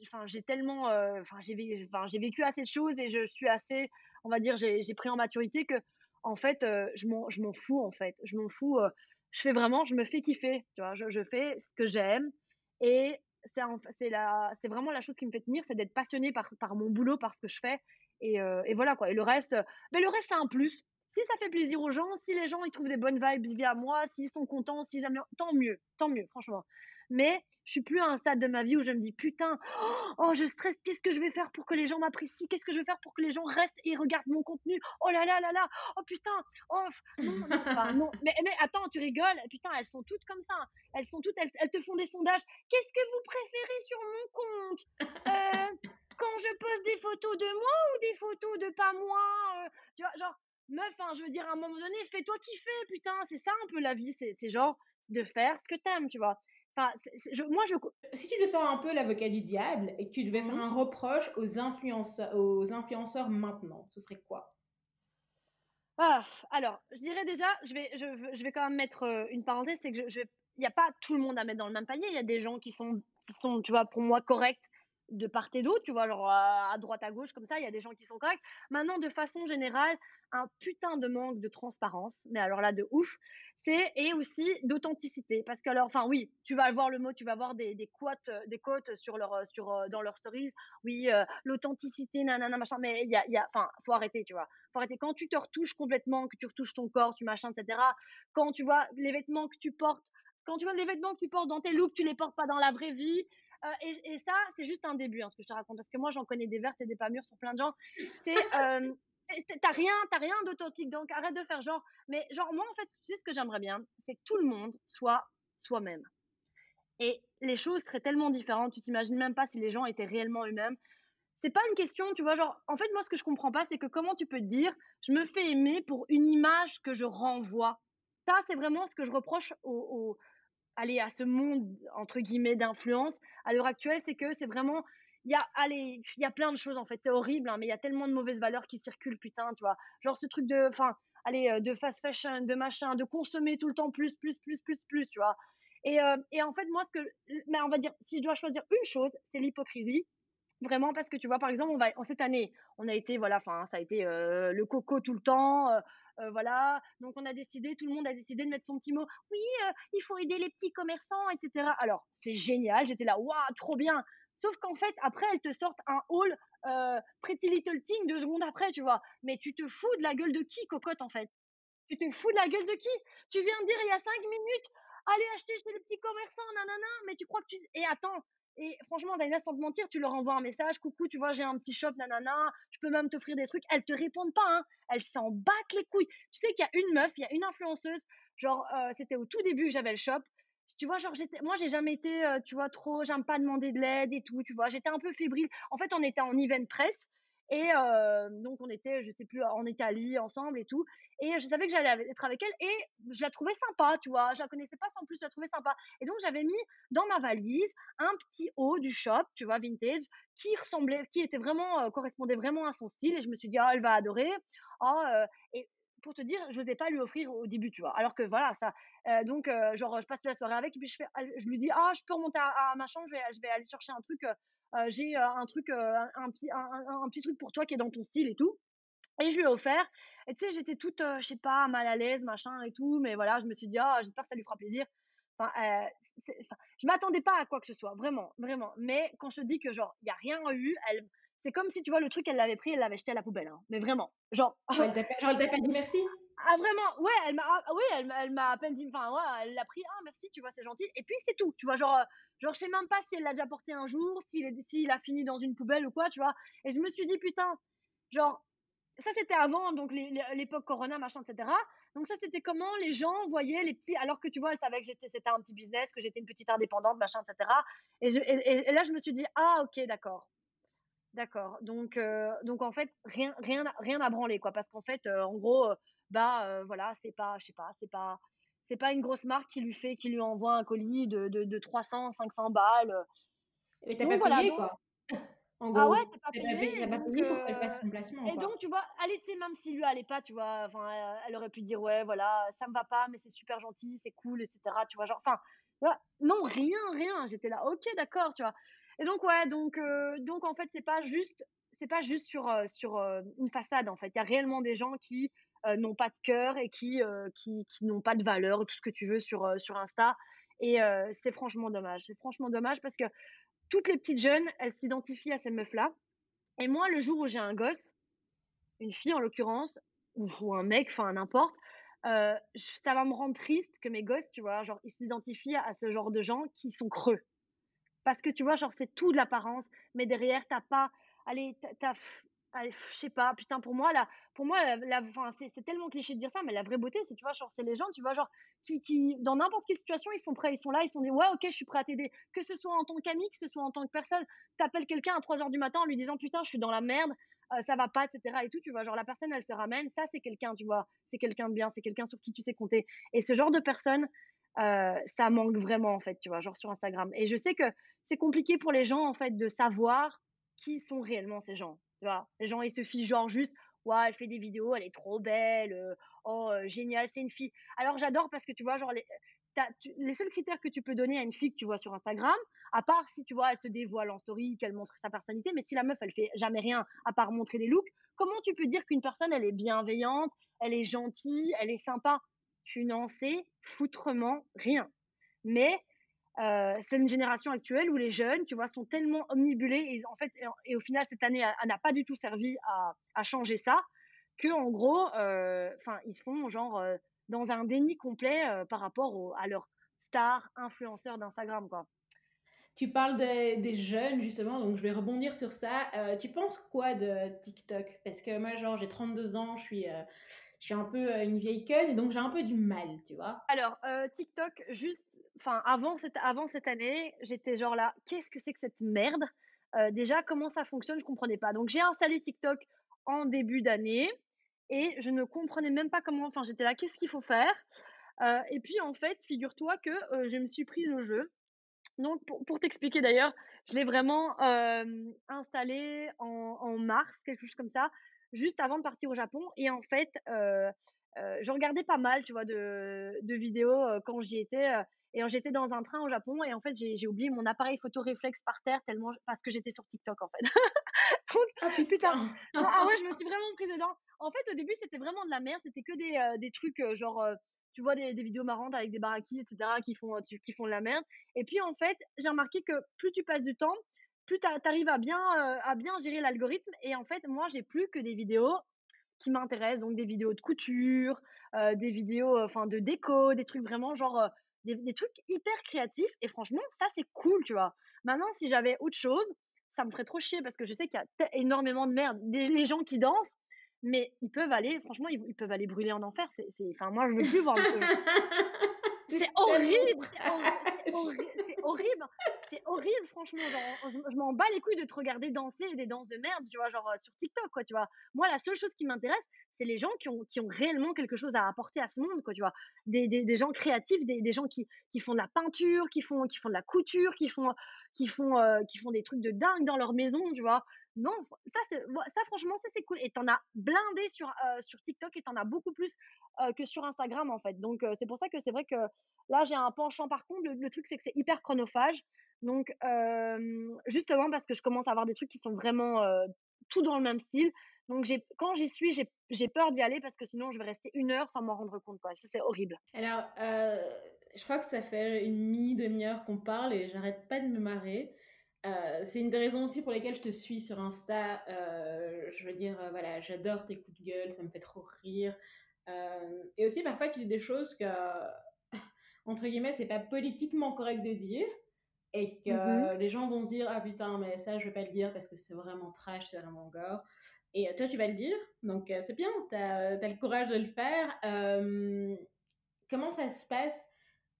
enfin, j'ai tellement, enfin, j'ai, j'ai vécu assez de choses et je suis assez, on va dire, j'ai pris en maturité que, en fait, je m'en, je m'en fous, en fait, je m'en fous. je fais vraiment, je me fais kiffer, tu vois, je, je fais ce que j'aime et c'est, c'est la, c'est vraiment la chose qui me fait tenir, c'est d'être passionné par, par mon boulot, par ce que je fais et, euh, et, voilà quoi. Et le reste, mais le reste c'est un plus. Si ça fait plaisir aux gens, si les gens ils trouvent des bonnes vibes via moi, s'ils sont contents, s'ils aiment, tant mieux, tant mieux, franchement. Mais je suis plus à un stade de ma vie où je me dis putain, oh je stresse, qu'est-ce que je vais faire pour que les gens m'apprécient, qu'est-ce que je vais faire pour que les gens restent et regardent mon contenu, oh là là là là, oh putain, oh non, enfin, non. Mais, attends, tu rigoles, putain, elles sont toutes comme ça, elles sont toutes, elles, te font des sondages, qu'est-ce que vous préférez sur mon compte? Euh, quand je pose des photos de moi ou des photos de pas moi euh, Tu vois, genre, meuf, hein, je veux dire, à un moment donné, fais-toi kiffer, putain, c'est ça un peu la vie, c'est genre de faire ce que t'aimes, tu vois. Enfin, je, moi, je... Si tu devais faire un peu l'avocat du diable et que tu devais faire mmh un reproche aux influenceurs, aux influenceurs maintenant, ce serait quoi? Ah, alors, je dirais déjà, je vais, je, je vais quand même mettre euh, une parenthèse, c'est que je, il n'y a pas tout le monde à mettre dans le même panier. Il y a des gens qui sont, qui sont, tu vois, pour moi corrects de part et d'autre, tu vois, genre à droite, à gauche, comme ça, il y a des gens qui sont corrects. Maintenant, de façon générale, un putain de manque de transparence, mais alors là, de ouf, c'est, et aussi d'authenticité. Parce que, alors, enfin, oui, tu vas voir le mot, tu vas voir des, des quotes, des quotes sur leur, sur, euh, dans leurs stories. Oui, euh, l'authenticité, nanana, machin, mais il y a, y a, faut arrêter, tu vois. Faut arrêter. Quand tu te retouches complètement, que tu retouches ton corps, tu machin, etc. Quand tu vois les vêtements que tu portes, quand tu vois les vêtements que tu portes dans tes looks, tu les portes pas dans la vraie vie. Euh, et, ça, c'est juste un début, hein, ce que je te raconte, parce que moi, j'en connais des vertes et des pas mûres sur plein de gens. C'est, [LAUGHS] euh, t'as rien, t'as rien d'authentique, donc arrête de faire genre. Mais genre, moi, en fait, tu sais ce que j'aimerais bien, c'est que tout le monde soit soi-même. Et les choses seraient tellement différentes, tu t'imagines même pas si les gens étaient réellement eux-mêmes. C'est pas une question, tu vois, genre, en fait, moi, ce que je comprends pas, c'est que comment tu peux te dire, je me fais aimer pour une image que je renvoie. Ça, c'est vraiment ce que je reproche aux, aller à ce monde entre guillemets d'influence à l'heure actuelle, c'est que c'est vraiment il y a allez, il y a plein de choses en fait, c'est horrible hein, mais il y a tellement de mauvaises valeurs qui circulent putain, tu vois. Genre ce truc de enfin allez euh, de fast fashion, de machin, de consommer tout le temps plus plus plus plus plus, tu vois. Et, euh, et en fait moi ce que mais on va dire si je dois choisir une chose, c'est l'hypocrisie. Vraiment parce que tu vois par exemple on va en cette année, on a été voilà enfin ça a été euh, le coco tout le temps voilà. Donc on a décidé, tout le monde a décidé de mettre son petit mot. Oui, euh, il faut aider les petits commerçants, etc. Alors c'est génial. J'étais là, waouh, trop bien. Sauf qu'en fait, après, elles te sortent un haul euh, Pretty Little Thing deux secondes après, tu vois. Mais tu te fous de la gueule de qui, cocotte, en fait? Tu te fous de la gueule de qui? Tu viens de dire il y a cinq minutes, allez acheter chez les petits commerçants, nanana, mais tu crois que tu... Et attends, et franchement, Daina, sans te mentir, tu leur envoies un message, coucou, tu vois, j'ai un petit shop, nanana, je peux même t'offrir des trucs. Elles te répondent pas, hein. Elles s'en battent les couilles. Tu sais qu'il y a une meuf, il y a une influenceuse, genre, euh, c'était au tout début que j'avais le shop. Tu vois, genre, j'étais, moi, j'ai jamais été, euh, tu vois, trop, j'aime pas demander de l'aide et tout, tu vois. J'étais un peu fébrile. En fait, on était en event presse. Et donc, on était, je sais plus, en Italie ensemble et tout. Et je savais que j'allais être avec elle et je la trouvais sympa, tu vois. Je la connaissais pas sans plus, je la trouvais sympa. Et donc, j'avais mis dans ma valise un petit haut du shop, tu vois, vintage, qui ressemblait, qui était vraiment, correspondait vraiment à son style. Et je me suis dit, ah, elle va adorer. Oh, et pour te dire, je n'osais pas lui offrir au début, tu vois. Alors que voilà, ça. donc, genre, je passe la soirée avec et puis je, fais, je lui dis, ah, je peux remonter à, ma chambre, je vais, je vais aller chercher un truc euh, j'ai euh, un truc, euh, un, petit, un, petit truc pour toi qui est dans ton style et tout. Et je lui ai offert. Et tu sais, j'étais toute, je sais pas, mal à l'aise, machin et tout. Mais voilà, je me suis dit, ah, j'espère que ça lui fera plaisir. Enfin, euh, je m'attendais pas à quoi que ce soit, vraiment, vraiment. Mais quand je dis que genre, il y a rien eu, elle, c'est comme si tu vois le truc, elle l'avait pris, elle l'avait jeté à la poubelle. Hein. Mais vraiment, genre. [LAUGHS] elle t'a pas dit merci? Ah vraiment, ouais, elle m'a, ah, oui, elle, elle m'a à peine dit, enfin ouais, elle l'a pris, ah merci, tu vois, c'est gentil. Et puis c'est tout, tu vois, genre, genre je sais même pas si elle l'a déjà porté un jour, s'il s'il a fini dans une poubelle ou quoi, tu vois. Et je me suis dit putain, genre, ça c'était avant donc l'époque Corona machin etc. Donc ça c'était comment les gens voyaient les petits, alors que tu vois, elle savait que j'étais, c'était un petit business, que j'étais une petite indépendante machin etc. Et, et, là je me suis dit ah ok d'accord. D'accord. Donc, euh, donc en fait, rien, rien, rien à branler, quoi. Parce qu'en fait, euh, en gros, bah euh, voilà, c'est pas, je sais pas, c'est pas, c'est pas une grosse marque qui lui fait, qui lui envoie un colis de, de, de 300, 500 balles. Et t'as pas payé quoi [LAUGHS] En Ah gros, ouais, tu pas payé et pas donc payé pour qu'elle fasse heu son placement, et quoi. donc tu vois, allez, tu sais, même si lui allait pas, tu vois, enfin, elle aurait pu dire: «Ouais, voilà, ça me va pas, mais c'est super gentil, c'est cool» et cetera, tu vois? Genre, enfin? Non, rien, rien. J'étais là: «OK, d'accord», tu vois? Et donc ouais, donc heu, donc en fait, c'est pas juste c'est pas juste sur, heu, sur, heu, une façade, en fait. Il y a réellement des gens qui, n'ont pas de cœur et qui, qui n'ont pas de valeur, tout ce que tu veux sur, sur Insta et c'est franchement dommage. C'est franchement dommage parce que toutes les petites jeunes, elles s'identifient à ces meufs-là et moi, le jour où j'ai un gosse, une fille en l'occurrence, ou un mec, enfin n'importe, ça va me rendre triste que mes gosses, tu vois, genre, ils s'identifient à ce genre de gens qui sont creux. Parce que tu vois, genre, c'est tout de l'apparence, mais derrière, tu as pas allez, tu as tu as allez, je sais pas, putain, pour moi, la pour moi, la la c'est tellement cliché de dire ça, mais la vraie beauté, c'est, tu vois, genre, c'est les gens, tu vois, genre, qui qui dans n'importe quelle situation, ils sont prêts, ils sont là, ils sont dit: «Ouais, OK, je suis prêt à t'aider». Que ce soit en tant qu'ami, que ce soit en tant que personne. Tu appelles quelqu'un à trois heures du matin en lui disant: «Putain, je suis dans la merde, heu, ça va pas» et cetera et tout, tu vois? Genre, la personne, elle se ramène, ça, c'est quelqu'un, tu vois? C'est quelqu'un de bien, c'est quelqu'un sur qui tu sais compter et ce genre de personne, heu, ça manque vraiment, en fait, tu vois? Genre sur Instagram et je sais que c'est compliqué pour les gens, en fait, de savoir qui sont réellement ces gens, tu vois? Les gens, ils se fient genre juste: «Ouais, elle fait des vidéos, elle est trop belle, heu, oh, heu, génial, c'est une fille». Alors j'adore parce que tu vois, genre les les seuls critères que tu peux donner à une fille que tu vois sur Instagram, à part si tu vois, elle se dévoile en story, qu'elle montre sa personnalité, mais si la meuf, elle fait jamais rien à part montrer des looks, comment tu peux dire qu'une personne, elle est bienveillante, elle est gentille, elle est sympa? Tu n'en sais foutrement rien. Mais Heu, c'est une génération actuelle où les jeunes, tu vois, sont tellement omnibulés et en fait et au final cette année, elle n'a pas du tout servi à changer ça, qu'en gros, heu, enfin, ils sont genre, heu, dans un déni complet, par rapport à leurs stars influenceurs d'Instagram, quoi. Tu parles des jeunes justement, donc je vais rebondir sur ça. Tu penses quoi de TikTok? Parce que moi, genre, j'ai 32 ans, je suis, je suis un peu, heu, une vieille conne et donc j'ai un peu du mal, tu vois? Alors, heu, TikTok, juste enfin, avant cette avant cette année, j'étais genre là: «Qu'est-ce que c'est que cette merde?» heu, déjà, comment ça fonctionne? Je comprenais pas. Donc j'ai installé TikTok en début d'année et je ne comprenais même pas comment enfin, j'étais là: «Qu'est-ce qu'il faut faire?» et puis, en fait, figure-toi que, je me suis prise au jeu. Donc pour pour t'expliquer d'ailleurs, je l'ai vraiment, installé en mars, quelque chose comme ça, juste avant de partir au Japon et en fait, heu heu, je regardais pas mal, tu vois, de de vidéos, heu, quand j'y étais, et j'étais dans un train au Japon et en fait, j'ai oublié mon appareil photo réflexe par terre tellement parce que j'étais sur TikTok, en fait. [LAUGHS] Donc Ah putain, [LAUGHS] non, ah ouais, je me suis vraiment prise dedans. En fait, au début, c'était vraiment de la merde, c'était que des, des trucs, genre, tu vois, des des vidéos marrantes avec des baraquis et cetera qui font, qui font de la merde et puis, en fait, j'ai remarqué que plus tu passes du temps, plus tu arrives à bien, heu, à bien gérer l'algorithme et en fait, moi, j'ai plus que des vidéos qui m'intéressent, donc des vidéos de couture, heu, des vidéos, enfin, de déco, des trucs vraiment genre, des trucs hyper créatifs et franchement, ça, c'est cool, tu vois? Maintenant, si j'avais autre chose, ça me ferait trop chier parce que je sais qu'il y a énormément de merde. Des les gens qui dansent, mais ils peuvent aller franchement, ils peuvent aller brûler en enfer. C'est enfin, moi, je veux plus voir ce [LAUGHS] c'est horrible, [LAUGHS] c'est horrible, c'est horrible franchement, genre, je je m'en bats les couilles de te regarder danser des danses de merde, tu vois? Genre, heu, sur TikTok, quoi, tu vois? Moi, la seule chose qui m'intéresse, c'est les gens qui ont qui ont réellement quelque chose à apporter à ce monde, quoi, tu vois? Des des des gens créatifs, des des gens qui qui font de la peinture, qui font qui font de la couture, qui font qui font, heu, qui font des trucs de dingue dans leur maison, tu vois? Non, ça ça franchement, ça c'est cool et tu en as blindé sur, sur TikTok et tu en as beaucoup plus, que sur Instagram, en fait. Donc c'est pour ça que c'est vrai que Là, j'ai un penchant par contre, le truc, c'est que c'est hyper chronophage. Donc, justement parce que je commence à avoir des trucs qui sont vraiment, tout dans le même style. Donc quand j'y suis, j'ai peur d'y aller parce que sinon je vais rester une heure sans m'en rendre compte, quoi. Ça, c'est horrible. Alors, je crois que ça fait une mini demi-heure qu'on parle et j'arrête pas de me marrer. Heu, c'est une des raisons aussi pour lesquelles je te suis sur Insta. Heu, je veux dire, heu, voilà, j'adore tes coups de gueule, ça me fait trop rire. Et aussi parfois tu dis des choses que, [LAUGHS] entre guillemets, «c'est pas politiquement correct de dire» et que les gens vont se dire: «Ah putain, mais ça je vais pas le dire parce que c'est vraiment trash, c'est vraiment gore» et toi tu vas le dire, donc c'est bien, tu as le courage de le faire. Comment ça se passe,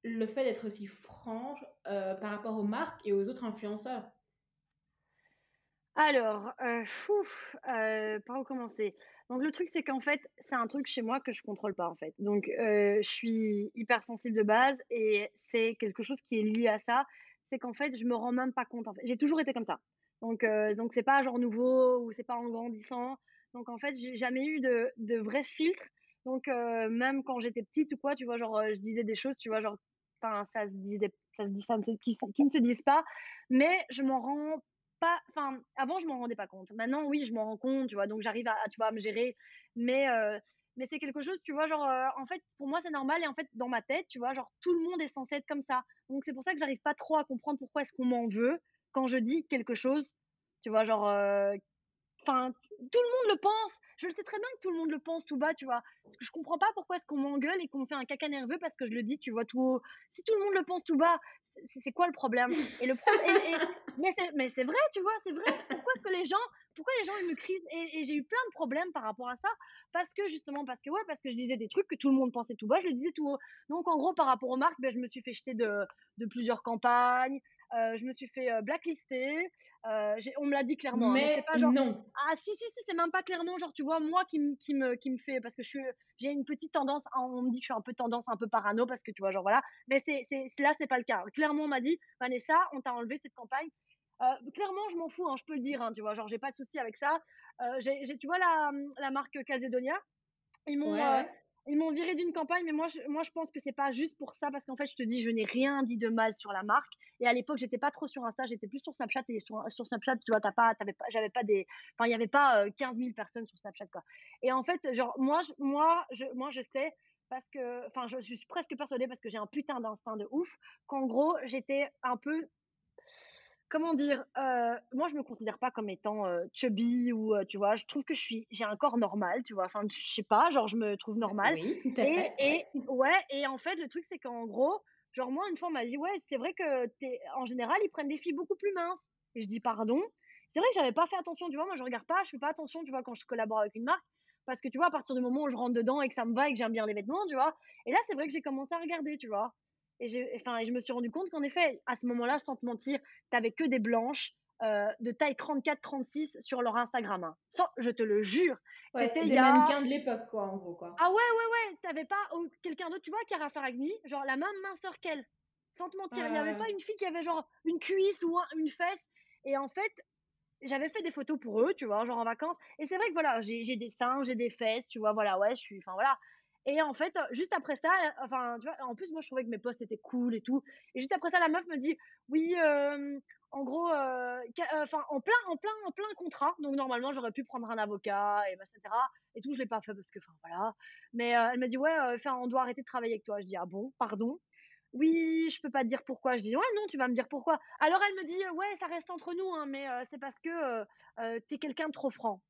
le fait d'être aussi franche, heu, par rapport aux marques et aux autres influenceurs? Alors, heu, ouf, heu, par où commencer? Donc le truc, c'est qu'en fait, c'est un truc chez moi que je contrôle pas, en fait. Donc, heu, je suis hypersensible de base et c'est quelque chose qui est lié à ça. C'est qu'en fait, je me rends même pas compte, en fait. J'ai toujours été comme ça. Donc, euh, donc c'est pas genre nouveau ou c'est pas en grandissant. Donc, en fait, j'ai jamais eu de, de vrai filtre. Donc, euh, même quand j'étais petite ou quoi, tu vois, genre, je disais des choses, tu vois, genre, enfin, ça se disait, ça se dit, ça qui, qui, ne se disent pas. Mais je m'en rends pas, enfin, avant, je m'en rendais pas compte. Maintenant, oui, je m'en rends compte, tu vois, donc j'arrive à, tu vois, à me gérer. Mais, mais c'est quelque chose, tu vois, genre, en fait, pour moi, c'est normal. Et en fait, dans ma tête, tu vois, genre, tout le monde est censé être comme ça. Donc, c'est pour ça que j'arrive pas trop à comprendre pourquoi est-ce qu'on m'en veut quand je dis quelque chose, tu vois, genre, enfin, tout le monde le pense. Je le sais très bien que tout le monde le pense tout bas, tu vois. Parce que je comprends pas pourquoi est-ce qu'on m'engueule et qu'on me fait un caca nerveux parce que je le dis, tu vois, tout haut. Si tout le monde le pense tout bas, c'est quoi le problème? [LAUGHS] Et le mais c'est vrai, tu vois, c'est vrai. Pourquoi est-ce que les gens, pourquoi les gens ils me crient et, j'ai eu plein de problèmes par rapport à ça? Parce que justement parce que ouais parce que je disais des trucs que tout le monde pensait tout bas je le disais tout haut donc en gros par rapport aux marques ben, je me suis fait jeter de, de plusieurs campagnes je me suis fait blacklister. On me l'a dit clairement. Hein, mais, pas genre, non. Ah si si si, c'est même pas clairement genre tu vois moi qui, qui me qui me fait parce que je suis j'ai une petite tendance. On me dit que je suis un peu tendance un peu parano parce que tu vois genre voilà. Mais c'est là c'est pas le cas. Clairement on m'a dit Vanessa on t'a enlevé cette campagne. clairement, je m'en fous, hein, je peux le dire, hein, tu vois, genre j'ai pas de souci avec ça. j'ai, tu vois la, la marque Calzedonia, ils m'ont, ils m'ont viré d'une campagne, mais moi je, moi, je pense que c'est pas juste pour ça, parce qu'en fait, je te dis, je n'ai rien dit de mal sur la marque. Et à l'époque, j'étais pas trop sur Insta, j'étais plus sur Snapchat. Et sur, sur Snapchat, tu vois, t'as pas, t'avais pas, j'avais pas des, enfin, il y avait pas 15 euh, 000 personnes sur Snapchat, quoi. Et en fait, genre, moi, je, moi, moi, je sais, parce que, enfin, je, je suis presque persuadée, parce que j'ai un putain d'instinct de ouf, qu'en gros, j'étais un peu comment dire, euh, moi je me considère pas comme étant euh, chubby ou euh, tu vois, je trouve que je suis, j'ai un corps normal, tu vois, enfin je sais pas, genre je me trouve normal. Oui, tout à et, fait. Et ouais, et en fait le truc c'est qu'en gros, genre moi une fois on m'a dit ouais c'est vrai que en général ils prennent des filles beaucoup plus minces. Et je dis pardon. C'est vrai que j'avais pas fait attention, tu vois, moi je regarde pas, je fais pas attention, tu vois, quand je collabore avec une marque. Parce que tu vois, à partir du moment où je rentre dedans et que ça me va et que j'aime bien les vêtements, tu vois. Et là, c'est vrai que j'ai commencé à regarder, tu vois. Et, enfin, je me suis rendu compte qu'en effet, à ce moment-là, sans te mentir, tu n'avais que des blanches euh, de taille 34-36 sur leur Instagram. Hein. Sans, je te le jure. C'était des mannequins de l'époque, quoi, en gros. Quoi. Ah ouais, ouais, ouais. T'avais pas quelqu'un d'autre, tu vois, Cara Faragni, genre la même minceur qu'elle. Sans te mentir, il n'y avait pas une fille qui avait genre une cuisse ou une fesse. Et en fait, j'avais fait des photos pour eux, tu vois, genre en vacances. Et c'est vrai que voilà, j'ai des seins, j'ai des fesses, tu vois, voilà, ouais, je suis, enfin voilà. Et en fait, juste après ça, enfin, tu vois, en plus, moi, je trouvais que mes posts étaient cool et tout. Et juste après ça, la meuf me dit, oui, euh, en gros, euh, euh, en plein, en plein, en plein contrat. Donc, normalement, j'aurais pu prendre un avocat, et etc. Et tout, je l'ai pas fait parce que, enfin, voilà. Mais elle m'a dit, ouais, on doit arrêter de travailler avec toi. Je dis, ah bon, pardon? Oui, je peux pas te dire pourquoi. Je dis, ouais, non, tu vas me dire pourquoi. Alors, elle me dit, ouais, ça reste entre nous, hein, mais c'est parce que tu es quelqu'un de trop franc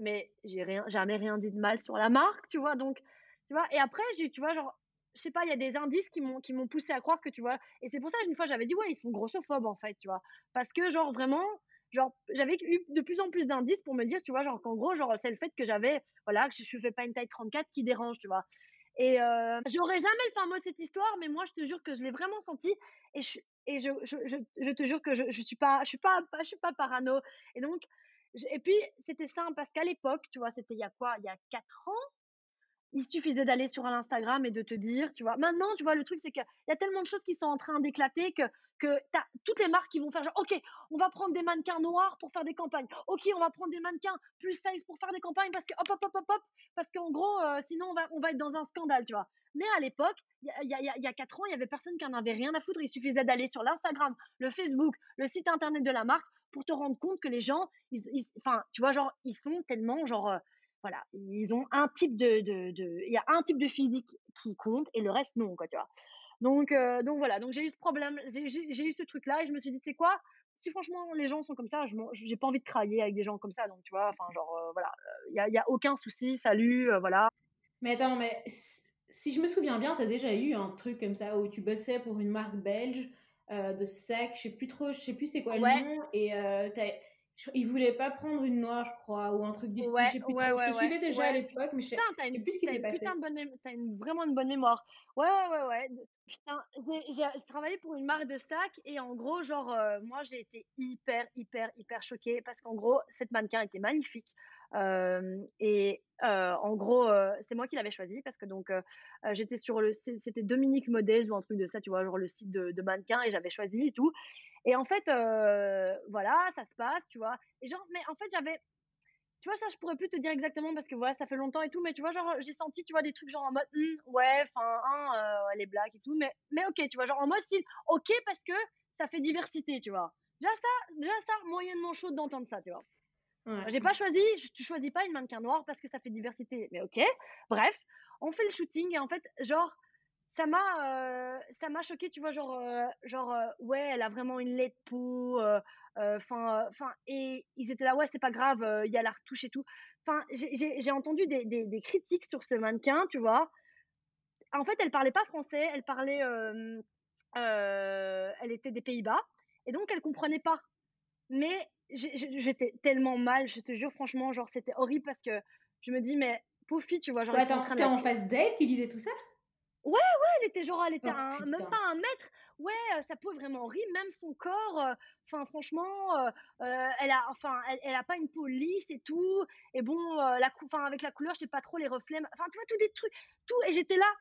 mais j'ai rien, jamais rien dit de mal sur la marque, tu vois. Donc, tu vois. Et après, j'ai, tu vois, genre, je sais pas, il y a des indices qui m'ont, qui m'ont poussé à croire que, tu vois. Et c'est pour ça, une fois, j'avais dit, ouais, ils sont grossophobes, en fait, tu vois. Parce que, genre, vraiment, genre, j'avais eu de plus en plus d'indices pour me dire, tu vois, genre, qu'en gros, genre, c'est le fait que j'avais, voilà, que je fais pas une taille 34 qui dérange, tu vois. Et euh, j'aurais jamais le fin mot de cette histoire, mais moi, je te jure que je l'ai vraiment senti. Et je, et je, je, je, te jure que je, je suis pas, suis suis pas parano. Et donc, et puis, c'était simple parce qu'à l'époque, tu vois, c'était il y a quoi? Il y a 4 ans? Il suffisait d'aller sur Instagram et de te dire, tu vois. Maintenant, tu vois, le truc, c'est qu'il y a tellement de choses qui sont en train d'éclater que, que tu as toutes les marques qui vont faire genre, OK, on va prendre des mannequins noirs pour faire des campagnes. OK, on va prendre des mannequins plus size pour faire des campagnes parce que, hop, hop, hop, hop, hop, parce qu'en gros, euh, sinon, on va, on va être dans un scandale, tu vois. Mais à l'époque, il y a, y, a, 4 ans, il y avait personne qui en avait rien à foutre. Il suffisait d'aller sur l'Instagram, le Facebook, le site internet de la marque pour te rendre compte que les gens, enfin, tu vois, genre, ils sont tellement, genre, euh, voilà, ils ont un type de, il y a un type de physique qui compte et le reste non, quoi, tu vois. Donc, euh, donc voilà, donc j'ai eu ce problème, j'ai eu ce truc-là et je me suis dit, c'est quoi Si franchement les gens sont comme ça, je j'ai pas envie de travailler avec des gens comme ça, donc tu vois, enfin genre euh, voilà, il y a, aucun souci, salut, voilà. Mais attends, mais si je me souviens bien, tu as déjà eu un truc comme ça où tu bossais pour une marque belge euh, de sec, je sais plus trop, je sais plus c'est quoi le nom, et euh, il voulait pas prendre une noire, je crois, ou un truc du style. je sais plus trop. je te suivais déjà à l'époque, mais je sais, plus ce qui s'est passé. T'as une, vraiment une bonne mémoire. Ouais, ouais, ouais, ouais. Putain, j'ai travaillé pour une marque de sac et en gros, genre, euh, moi, j'ai été hyper, hyper, hyper choquée parce qu'en gros, cette mannequin était magnifique et en gros, c'est moi qui l'avais choisi parce que donc j'étais sur le, c'était Dominique Models ou un truc de ça, tu vois, genre le site de, de mannequin et j'avais choisi et tout. Et en fait, voilà, ça se passe, tu vois. Et genre, mais en fait, j'avais, tu vois, ça, je pourrais plus te dire exactement parce que voilà, ça fait longtemps et tout, mais tu vois, genre, j'ai senti, tu vois, des trucs genre en mode, «Hum, ouais, enfin, hein, euh, les blagues et tout, mais, mais ok, tu vois, genre en mode style, ok, parce que ça fait diversité, tu vois. Déjà ça, déjà ça, moyennement chaud d'entendre ça, tu vois. J'ai pas choisi, tu choisis pas une mannequin noire parce que ça fait diversité, mais ok. Bref, on fait le shooting et en fait, genre, ça m'a, euh, ça m'a choqué, tu vois, genre, euh, genre, euh, ouais, elle a vraiment une laide peau, enfin, enfin, et ils étaient là, ouais, c'est pas grave, il y a la retouche et tout. Enfin, j'ai entendu des, des, des, critiques sur ce mannequin, tu vois. En fait, elle parlait pas français, elle parlait, elle était des Pays-Bas, et donc elle comprenait pas. Mais j'étais tellement mal, je te jure, franchement, genre, c'était horrible parce que je me dis, mais pauvre fille, tu vois, genre. attends, c'était en face d'elle qui disait tout ça? Ouais, ouais, elle était genre, elle était oh, même pas un mètre. Ouais, euh, sa peau est vraiment horrible, même son corps. Euh, enfin, franchement, euh, elle a, enfin, elle, a pas une peau lisse et tout. Et bon, la enfin, avec la couleur, je sais pas trop les reflets. Enfin, tu vois, tout des trucs, tout. Et j'étais là,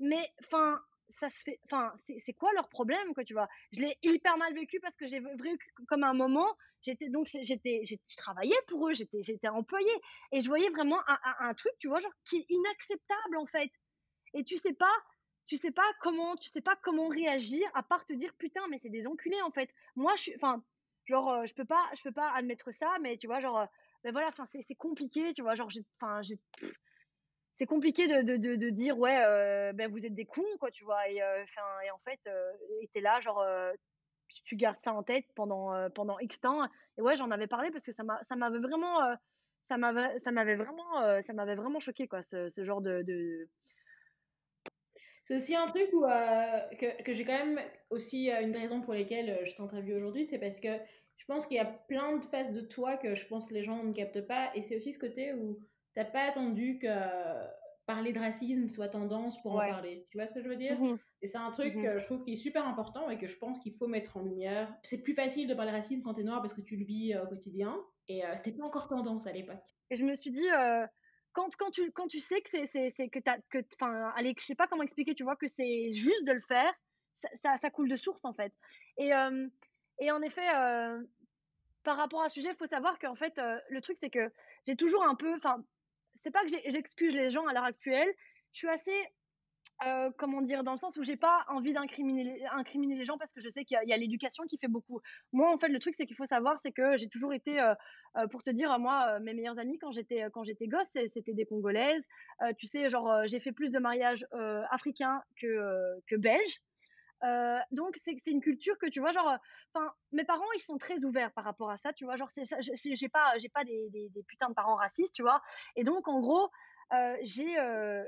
mais enfin, ça se fait. Enfin, c'est quoi leur problème, quoi, tu vois? Je l'ai hyper mal vécu parce que j'ai vécu comme un moment. J'étais donc, j'étais, je travaillais pour eux, j'étais, j'étais employée et je voyais vraiment un, un truc, tu vois, genre qui est inacceptable en fait et tu sais pas tu sais pas comment tu sais pas comment réagir à part te dire putain mais c'est des enculés en fait moi je suis enfin genre euh, je peux pas je peux pas admettre ça mais tu vois genre euh, ben voilà enfin c'est compliqué tu vois genre enfin c'est compliqué de, de, de, dire ouais euh, ben vous êtes des cons quoi tu vois et enfin et en fait t'es là genre tu gardes ça en tête pendant pendant X temps et ouais j'en avais parlé parce que ça m'a ça m'avait vraiment ça ça m'avait vraiment ça m'avait vraiment choqué quoi ce, genre de, c'est aussi un truc où, euh, que, j'ai quand même aussi euh, une des raisons pour lesquelles euh, je t'interviewe aujourd'hui, c'est parce que je pense qu'il y a plein de faces de toi que je pense les gens ne captent pas. Et c'est aussi ce côté où tu n'as pas attendu que parler de racisme soit tendance pour en parler. Tu vois ce que je veux dire? Mmh Et c'est un truc mmh que je trouve qui est super important et que je pense qu'il faut mettre en lumière. C'est plus facile de parler de racisme quand tu es noir parce que tu le vis au quotidien. Et c'était pas encore tendance à l'époque. Et je me suis dit, quand, quand, tu, quand tu sais que c'est, c'est, c'est que t'as, que, enfin, allez, je sais pas comment expliquer, tu vois, que c'est juste de le faire, ça, ça, coule de source, en fait. Et, euh, et en effet, euh, par rapport à ce sujet, il faut savoir qu'en fait, euh, le truc, c'est que j'ai toujours un peu, enfin, c'est pas que j'excuse les gens à l'heure actuelle, je suis assez euh, comment dire, dans le sens où j'ai pas envie d'incriminer incriminer les gens parce que je sais qu'il y a, l'éducation qui fait beaucoup. Moi, en fait, le truc, c'est qu'il faut savoir, c'est que j'ai toujours été, euh, euh, pour te dire, moi, mes meilleures amies quand j'étais quand j'étais gosse, c'était des Congolaises. tu sais, genre, j'ai fait plus de mariages africains que belges. Donc c'est une culture que tu vois genre enfin mes parents ils sont très ouverts par rapport à ça tu vois genre j'ai pas j'ai pas des, des, putains de parents racistes tu vois et donc en gros euh, j'ai, euh,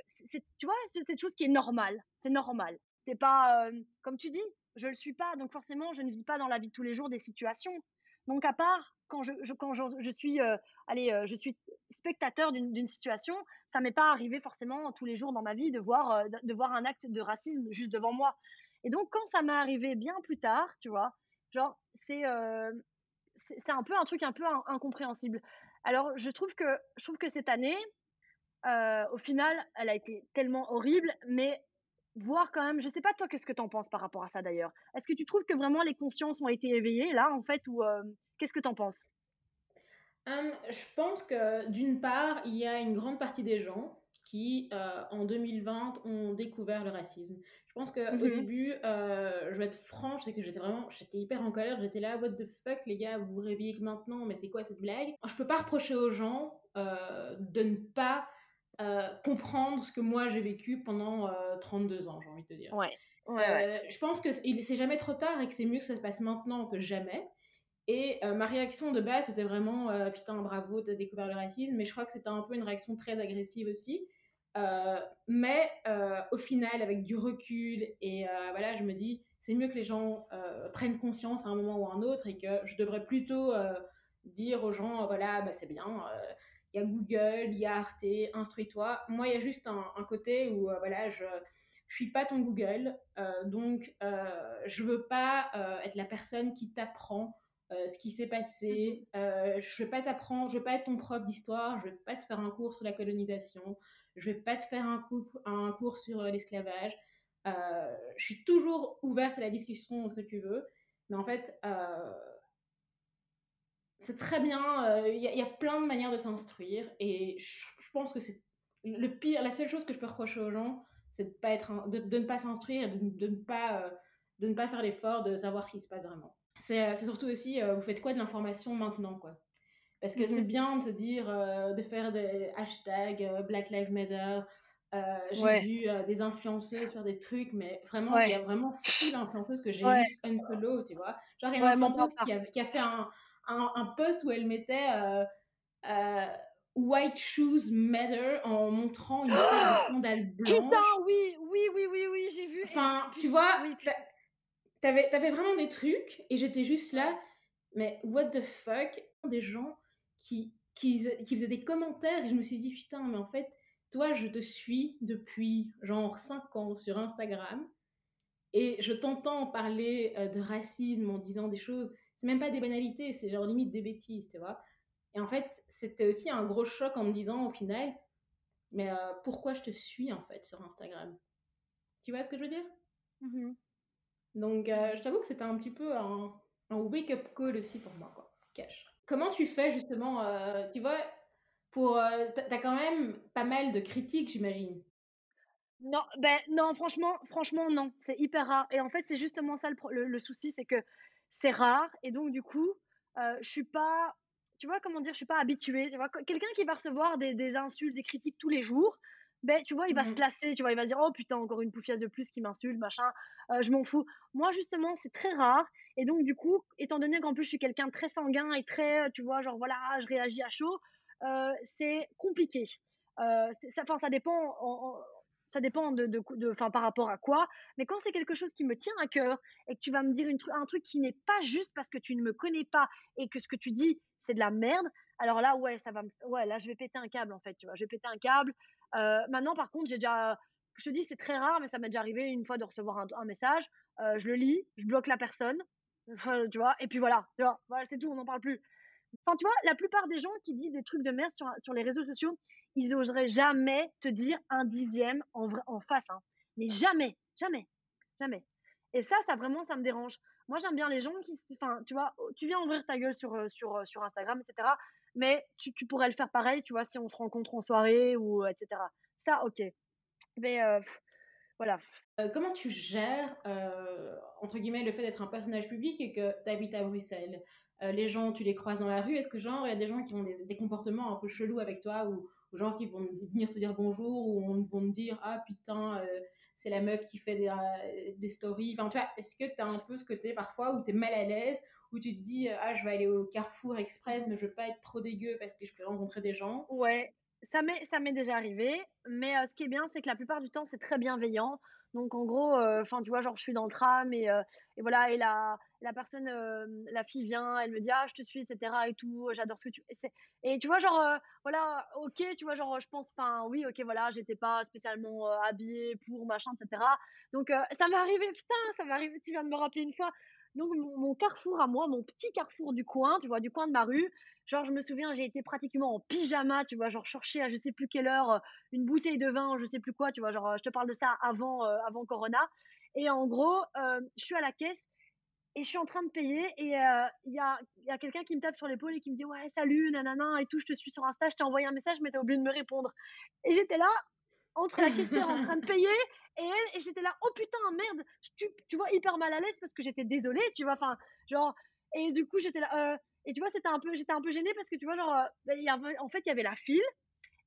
tu vois, c'est cette chose qui est normale. C'est normal. C'est pas, euh, comme tu dis, je le suis pas, donc forcément, je ne vis pas dans la vie de tous les jours des situations. Donc à part quand je, quand je, suis, allez, je suis spectateur d'une situation, ça m'est pas arrivé forcément tous les jours dans ma vie de voir, de, voir un acte de racisme juste devant moi. Et donc quand ça m'est arrivé bien plus tard, tu vois, genre c'est c'est un peu un truc un peu incompréhensible. Alors je trouve que je trouve que cette année, euh, au final, elle a été tellement horrible, mais voir quand même, je sais pas toi, qu'est-ce que tu en penses par rapport à ça d'ailleurs? Est-ce que tu trouves que vraiment les consciences ont été éveillées là, en fait, ou euh, qu'est-ce que tu en penses Je pense que d'une part, il y a une grande partie des gens qui, euh, en 2020, ont découvert le racisme. Je pense qu'au au mmh début, je vais être franche, c'est que j'étais vraiment, j'étais hyper en colère, j'étais là, what the fuck, les gars, vous vous réveillez que maintenant, mais c'est quoi cette blague? Je peux pas reprocher aux gens de ne pas euh, comprendre ce que moi j'ai vécu pendant 32 euh, ans, j'ai envie de te dire. Ouais. Euh, je pense que c'est jamais trop tard et que c'est mieux que ça se passe maintenant que jamais. Et ma réaction de base, c'était vraiment putain, bravo, t'as découvert le racisme. Mais je crois que c'était un peu une réaction très agressive aussi. Mais au final, avec du recul, et voilà, je me dis, c'est mieux que les gens prennent conscience à un moment ou à un autre et que je devrais plutôt dire aux gens, voilà, bah, c'est bien il y a Google, il y a Arte, instruis-toi. Moi, il y a juste un, côté où, euh, voilà, je je suis pas ton Google, euh, donc euh, je veux pas euh, être la personne qui t'apprend ce qui s'est passé. Mm-hmm. je veux pas t'apprendre, je veux pas être ton prof d'histoire, je veux pas te faire un cours sur la colonisation, je vais pas te faire un cours, sur l'esclavage. je suis toujours ouverte à la discussion, ce que tu veux, Mais en fait, c'est très bien. Il y, a plein de manières de s'instruire. Et je, pense que c'est le pire. La seule chose que je peux reprocher aux gens, c'est de, de, ne pas s'instruire et de, ne pas, de ne pas faire l'effort de savoir ce qui se passe vraiment. C'est surtout aussi, vous faites quoi de l'information maintenant, quoi? Parce que c'est mhm. bien de se dire, de faire des hashtags Black Lives Matter, euh, j'ai vu euh, des influenceuses faire des trucs, mais vraiment, il y a vraiment full influenceuses que j'ai juste unfollow, tu vois. Genre, il y a une influenceuse qui a, qui a, fait un, un, un, post où elle mettait euh, White Shoes Matter en montrant une paire de [GASPS] sandales blanches. Putain, oui, oui, oui, oui, oui, j'ai vu. Enfin, tu vois, t'avais avais vraiment des trucs et j'étais juste là, mais what the fuck Des gens qui, qui, qui faisaient des commentaires et je me suis dit, putain, mais en fait toi, je te suis depuis genre 5 ans sur Instagram et je t'entends parler euh, de racisme en disant des choses, c'est même pas des banalités, c'est genre limite des bêtises, tu vois. Et en fait, c'était aussi un gros choc en me disant au final, mais euh, pourquoi je te suis en fait sur Instagram? Tu vois ce que je veux dire? Mmh Donc, euh, je t'avoue que c'était un petit peu un, un wake-up call aussi pour moi, quoi. Cash. Comment tu fais justement, tu vois, pour, euh, t'as quand même pas mal de critiques, j'imagine. Non, ben non, franchement, franchement non, c'est hyper rare. Et en fait, c'est justement ça le, le, souci, c'est que c'est rare et donc du coup, euh, je suis pas, tu vois comment dire, je suis pas habituée. Tu vois, quelqu'un qui va recevoir des, des, insultes, des critiques tous les jours, ben tu vois, il va se mmh. lasser, tu vois, il va se dire oh putain encore une poufiasse de plus qui m'insulte, machin, euh, je m'en fous. Moi justement, c'est très rare et donc du coup, étant donné qu'en plus je suis quelqu'un de très sanguin et très, tu vois, genre voilà, je réagis à chaud. Euh, c'est compliqué. Euh, ça, ça dépend. ça dépend de, de, de par rapport à quoi. Mais quand c'est quelque chose qui me tient à cœur et que tu vas me dire une, un truc qui n'est pas juste parce que tu ne me connais pas et que ce que tu dis c'est de la merde, alors là ouais ça va ouais là je vais péter un câble en fait tu vois je vais péter un câble. Maintenant par contre j'ai déjà je te dis c'est très rare mais ça m'est déjà arrivé une fois de recevoir un, message. je le lis, je bloque la personne, [LAUGHS] tu vois et puis voilà voilà c'est tout on n'en parle plus. Enfin, tu vois, la plupart des gens qui disent des trucs de merde sur, sur les réseaux sociaux, ils oseraient jamais te dire un dixième en, en face. Hein. Mais jamais, jamais, jamais. Et ça, ça vraiment, ça me dérange. Moi, j'aime bien les gens qui, enfin, tu vois, tu viens ouvrir ta gueule sur, euh, sur, euh, sur Instagram, etc. Mais tu, pourrais le faire pareil, tu vois, si on se rencontre en soirée ou euh, etc. Ça, ok. Mais voilà. comment tu gères, entre guillemets, le fait d'être un personnage public et que tu habites à Bruxelles? Euh, les gens, tu les croises dans la rue, est-ce que genre, il y a des gens qui ont des, comportements un peu chelous avec toi, ou, ou gens qui vont venir te dire bonjour, ou vont te dire, ah putain, euh, c'est la meuf qui fait des, euh, stories. Enfin, est-ce que tu as un peu ce côté parfois où tu es mal à l'aise, où tu te dis, ah, je vais aller au Carrefour Express, mais je veux pas être trop dégueu parce que je peux rencontrer des gens? Ouais, ça m'est, ça m'est déjà arrivé, mais ce qui est bien, c'est que la plupart du temps, c'est très bienveillant. Donc en gros, enfin tu vois, genre je suis dans le tram et, et voilà, et la, la personne, la fille vient, elle me dit ah je te suis, etc. et tout, j'adore ce que tu. Et, et tu vois genre voilà, ok, tu vois genre je pense, enfin oui, ok voilà, j'étais pas spécialement habillée pour machin, etc. Donc ça m'est arrivé, putain, ça m'est arrivé, tu viens de me rappeler une fois. Donc mon, carrefour à moi, mon petit carrefour du coin, tu vois, du coin de ma rue. Genre je me souviens, j'ai été pratiquement en pyjama, tu vois, genre chercher à je sais plus quelle heure euh, une bouteille de vin, je sais plus quoi, tu vois, genre je te parle de ça avant euh, avant Corona. Et en gros, euh, je suis à la caisse et je suis en train de payer et il y a, y a quelqu'un qui me tape sur l'épaule et qui me dit ouais salut nanana et tout, je te suis sur Insta, je t'ai envoyé un message mais t'as oublié de me répondre. Et j'étais là entre la caissière en train de payer et elle, et j'étais là, oh putain, merde, tu, tu vois, hyper mal à l'aise parce que j'étais désolée, tu vois, enfin, genre, et du coup, j'étais là, euh, et tu vois, c'était un peu, j'étais un peu gênée parce que tu vois, genre, euh, bah, y avait, en fait, il y avait la file,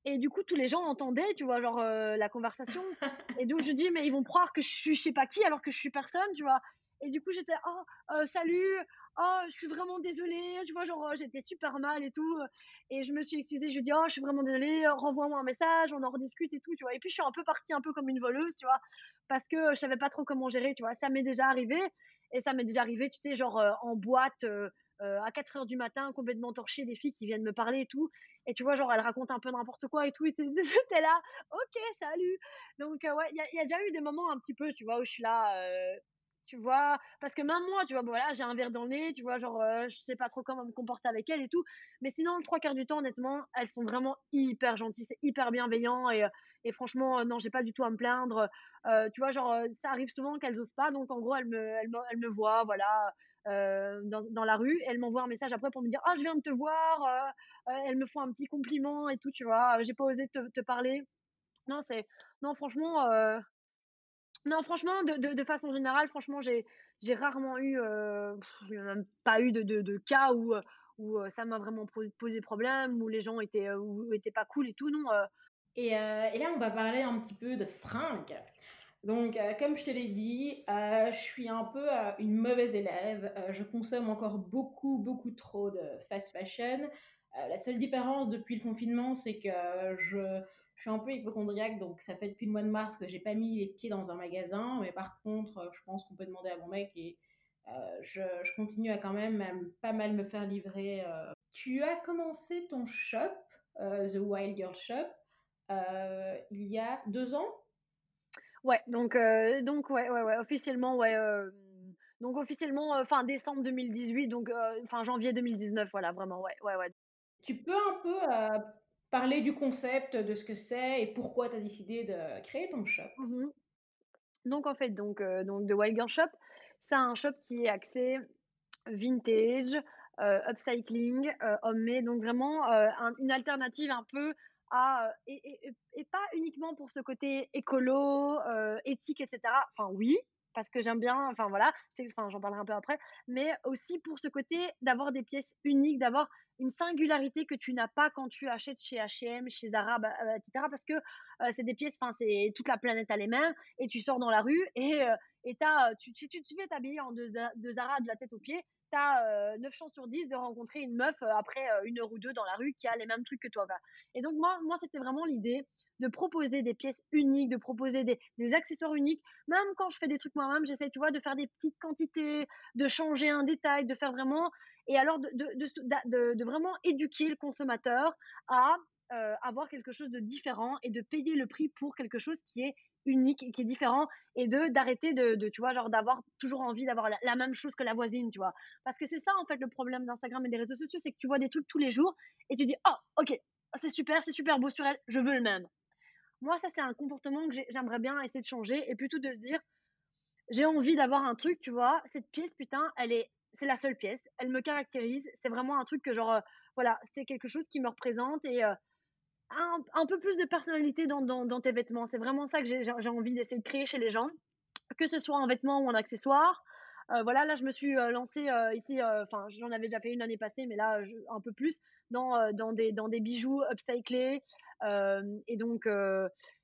et du coup, tous les gens entendaient, tu vois, genre, euh, la conversation, [LAUGHS] et donc je dis, mais ils vont croire que je suis je sais pas qui alors que je suis personne, tu vois, et du coup, j'étais, oh, salut, oh, je suis vraiment désolée, tu vois, genre, j'étais super mal et tout. Et je me suis excusée, je lui dis, oh, je suis vraiment désolée, renvoie-moi un message, on en rediscute et tout, tu vois. Et puis, je suis un peu partie un peu comme une voleuse, tu vois, parce que je savais pas trop comment gérer, tu vois. Ça m'est déjà arrivé. Et ça m'est déjà arrivé, tu sais, genre, en boîte, à 4 heures du matin, complètement torchée, des filles qui viennent me parler et tout. Et tu vois, genre, elles racontent un peu n'importe quoi et tout. Et t'es [LAUGHS] là, ok, salut. Donc, ouais, il y, a déjà eu des moments un petit peu, tu vois, où je suis là, tu vois. Parce que même moi, tu vois, voilà, j'ai un verre dans le nez, tu vois, genre, euh, je sais pas trop comment me comporter avec elle et tout. Mais sinon, le trois quarts du temps, honnêtement, elles sont vraiment hyper gentilles, c'est hyper bienveillant et, euh, et franchement, euh, non, j'ai pas du tout à me plaindre. tu vois, genre, ça arrive souvent qu'elles osent pas, donc en gros, elles me, elles me, elles me voient, voilà. dans, dans, la rue. elle m'envoie un message après pour me dire, ah, je viens de te voir. elle me font un petit compliment et tout, tu vois. J'ai pas osé te parler. Non, c'est, non, franchement, non, franchement, de, de, façon générale, franchement, j'ai, rarement eu, euh, même pas eu de, de, cas où, où ça m'a vraiment posé problème, où les gens étaient, où étaient pas cool et tout, non. Et, et, là, on va parler un petit peu de fringues. Donc, comme je te l'ai dit, je suis un peu une mauvaise élève. je consomme encore beaucoup, beaucoup trop de fast fashion. la seule différence depuis le confinement, c'est que je je suis un peu hypochondriaque, donc ça fait depuis le mois de mars que j'ai pas mis les pieds dans un magasin. Mais par contre, euh, je pense qu'on peut demander à mon mec et euh, je, je, continue à quand même pas mal me faire livrer. Euh. Tu as commencé ton shop, The Wild Girl Shop, il y a deux ans? Ouais, donc donc ouais ouais ouais officiellement ouais. donc officiellement fin décembre 2018 donc fin janvier 2019 voilà vraiment ouais ouais ouais. Tu peux un peu parler du concept, de ce que c'est et pourquoi tu as décidé de créer ton shop. Mmh donc en fait, donc, euh, donc The Wild Girl Shop, c'est un shop qui est axé vintage, euh, upcycling, euh, donc vraiment une alternative un peu à et, et, pas uniquement pour ce côté écolo, éthique, etc. Enfin oui, parce que j'aime bien, enfin voilà, enfin, j'en parlerai un peu après, mais aussi pour ce côté d'avoir des pièces uniques, d'avoir une singularité que tu n'as pas quand tu achètes chez H&M, chez Zara, bah, euh, etc. Parce que euh, c'est des pièces, enfin c'est toute la planète à les mains et tu sors dans la rue et euh, et as, tu, tu, tu, fais t'habiller en de, de Zara de la tête aux pieds, tu as 9 chances sur 10 de rencontrer une meuf après une heure ou deux dans la rue qui a les mêmes trucs que toi. Et donc moi, moi c'était vraiment l'idée de proposer des pièces uniques, de proposer des, des, accessoires uniques. Même quand je fais des trucs moi-même, j'essaie, tu vois, de faire des petites quantités, de changer un détail, de faire vraiment et alors de, de, de, vraiment éduquer le consommateur à euh, avoir quelque chose de différent et de payer le prix pour quelque chose qui est unique et qui est différent et de d'arrêter de, tu vois genre d'avoir toujours envie d'avoir la, même chose que la voisine tu vois parce que c'est ça en fait le problème d'Instagram et des réseaux sociaux c'est que tu vois des trucs tous les jours et tu dis oh ok c'est super c'est super beau sur elle je veux le même moi ça c'est un comportement que j'aimerais bien essayer de changer et plutôt de se dire j'ai envie d'avoir un truc tu vois cette pièce putain elle est c'est la seule pièce. Elle me caractérise. C'est vraiment un truc que, genre, euh, voilà, c'est quelque chose qui me représente et euh, un, peu plus de personnalité dans, tes vêtements. C'est vraiment ça que j'ai envie d'essayer de créer chez les gens, que ce soit en vêtements ou en accessoires. Euh, voilà, là, je me suis lancée ici, enfin, j'en avais déjà fait une année passée, mais là, un peu plus, dans, dans, des, bijoux upcyclés. et donc,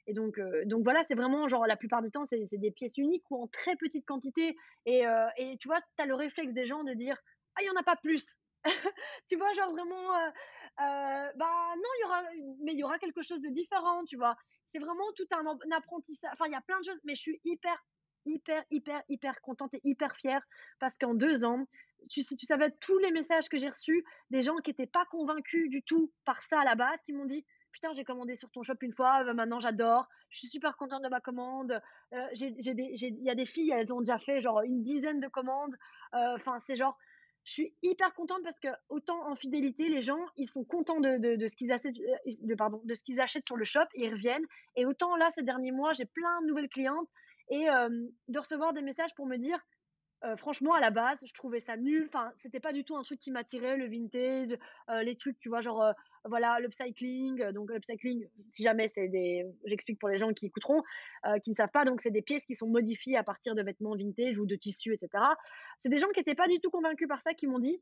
et donc, euh, donc voilà, c'est vraiment genre la plupart du temps, c'est des pièces uniques ou en très petite quantité. Et, euh, et tu vois, tu as le réflexe des gens de dire Ah, il n'y en a pas plus. [LAUGHS] tu vois, genre vraiment, euh, bah non, y aura, mais il y aura quelque chose de différent, tu vois. C'est vraiment tout un, apprentissage. Enfin, il y a plein de choses, mais je suis hyper, hyper, hyper, hyper contente et hyper fière parce qu'en deux ans, tu, si tu savais tous les messages que j'ai reçus, des gens qui n'étaient pas convaincus du tout par ça à la base, qui m'ont dit putain, j'ai commandé sur ton shop une fois, euh, maintenant j'adore, je suis super contente de ma commande. Euh, il y a des filles, elles ont déjà fait genre une dizaine de commandes. Enfin, c'est genre, je suis hyper contente parce que autant en fidélité, les gens, ils sont contents de, de, ce qu'ils achètent, de, pardon, de ce qu'ils achètent sur le shop et ils reviennent. Et autant là, ces derniers mois, j'ai plein de nouvelles clientes et de recevoir des messages pour me dire, euh, franchement, à la base, je trouvais ça nul. Enfin, c'était pas du tout un truc qui m'attirait, le vintage, euh, les trucs, tu vois, genre, euh, voilà, l'upcycling. Donc, l'upcycling, si jamais c'est des. J'explique pour les gens qui écouteront, qui ne savent pas. Donc, c'est des pièces qui sont modifiées à partir de vêtements vintage ou de tissus, etc. C'est des gens qui n'étaient pas du tout convaincus par ça qui m'ont dit.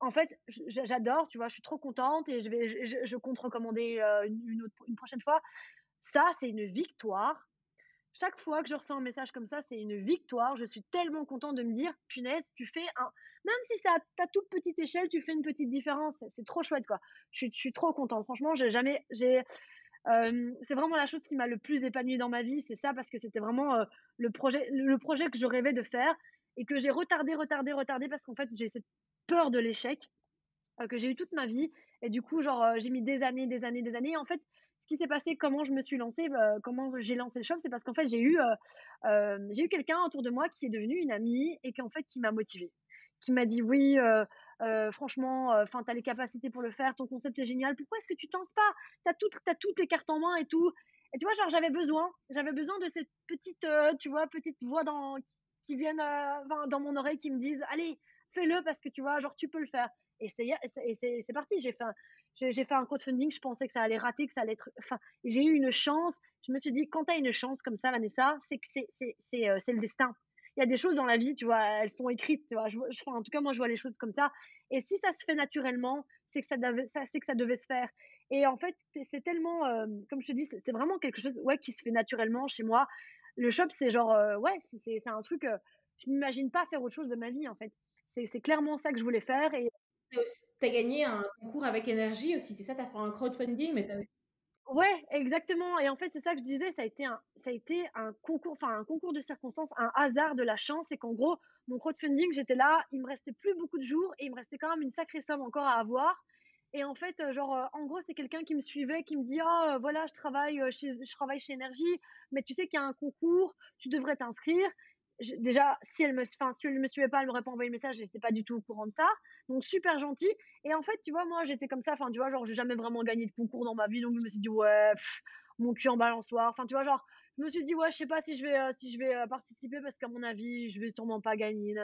En fait, j'adore, tu vois, je suis trop contente et je vais, je, compte recommander une, une prochaine fois. Ça, c'est une victoire chaque fois que je ressens un message comme ça, c'est une victoire. Je suis tellement contente de me dire, punaise, tu fais un. Même si c'est à toute petite échelle, tu fais une petite différence. C'est trop chouette, quoi. Je suis, trop contente. Franchement, j'ai jamais. J'ai. Euh, c'est vraiment la chose qui m'a le plus épanouie dans ma vie, c'est ça, parce que c'était vraiment euh, le, projet, le projet que je rêvais de faire et que j'ai retardé, retardé, retardé parce qu'en fait, j'ai cette peur de l'échec euh, que j'ai eu toute ma vie. Et du coup, genre, j'ai mis des années, des années, des années. Et en fait, ce qui s'est passé, comment je me suis lancée, bah, comment j'ai lancé le shop, c'est parce qu'en fait, j'ai eu, euh, euh, j'ai eu quelqu'un autour de moi qui est devenu une amie et qui, fait, qui m'a motivée. Qui m'a dit Oui, euh, franchement, enfin, tu as les capacités pour le faire, ton concept est génial, pourquoi est-ce que tu t'en pas Tu as, toutes, as toutes les cartes en main et tout. Et tu vois, genre, j'avais besoin, j'avais besoin de cette petite, tu vois, petite voix dans, qui, viennent dans mon oreille qui me disent Allez, fais-le parce que tu vois, genre, tu peux le faire. Et c'est parti. J'ai fait, j'ai fait un crowdfunding. Je pensais que ça allait rater, que ça allait être. Enfin, j'ai eu une chance. Je me suis dit, quand tu as une chance comme ça, Vanessa, c'est que c'est euh, le destin. Il y a des choses dans la vie, tu vois, elles sont écrites. Tu vois, je, en tout cas, moi, je vois les choses comme ça. Et si ça se fait naturellement, c'est que ça devait, que ça devait se faire. Et en fait, c'est tellement, euh, comme je te dis, c'est vraiment quelque chose ouais, qui se fait naturellement chez moi. Le shop, c'est genre, euh, ouais, c'est un truc, je m'imagine pas faire autre chose de ma vie, en fait. C'est clairement ça que je voulais faire. Et tu as gagné un concours avec énergie aussi, c'est ça, tu as fait un crowdfunding, mais as Ouais, exactement. Et en fait, c'est ça que je disais, ça a été un, ça a été un concours, enfin un concours de circonstances, un hasard de la chance. Et qu'en gros, mon crowdfunding, j'étais là, il me restait plus beaucoup de jours et il me restait quand même une sacrée somme encore à avoir. Et en fait, euh, genre, euh, en gros, c'est quelqu'un qui me suivait, qui me dit, oh, voilà, je travaille chez, je travaille chez Énergie, mais tu sais qu'il y a un concours, tu devrais t'inscrire déjà, si elle me, enfin, si elle me suivait pas, elle m'aurait pas envoyé le message, j'étais pas du tout au courant de ça. Donc, super gentil. Et en fait, tu vois, moi, j'étais comme ça, enfin, tu vois, genre, j'ai jamais vraiment gagné de concours dans ma vie, donc je me suis dit, ouais, mon cul en balançoire. Enfin, tu vois, genre, je me suis dit, ouais, je sais pas si je vais, euh, si je vais euh, participer parce qu'à mon avis, je vais sûrement pas gagner.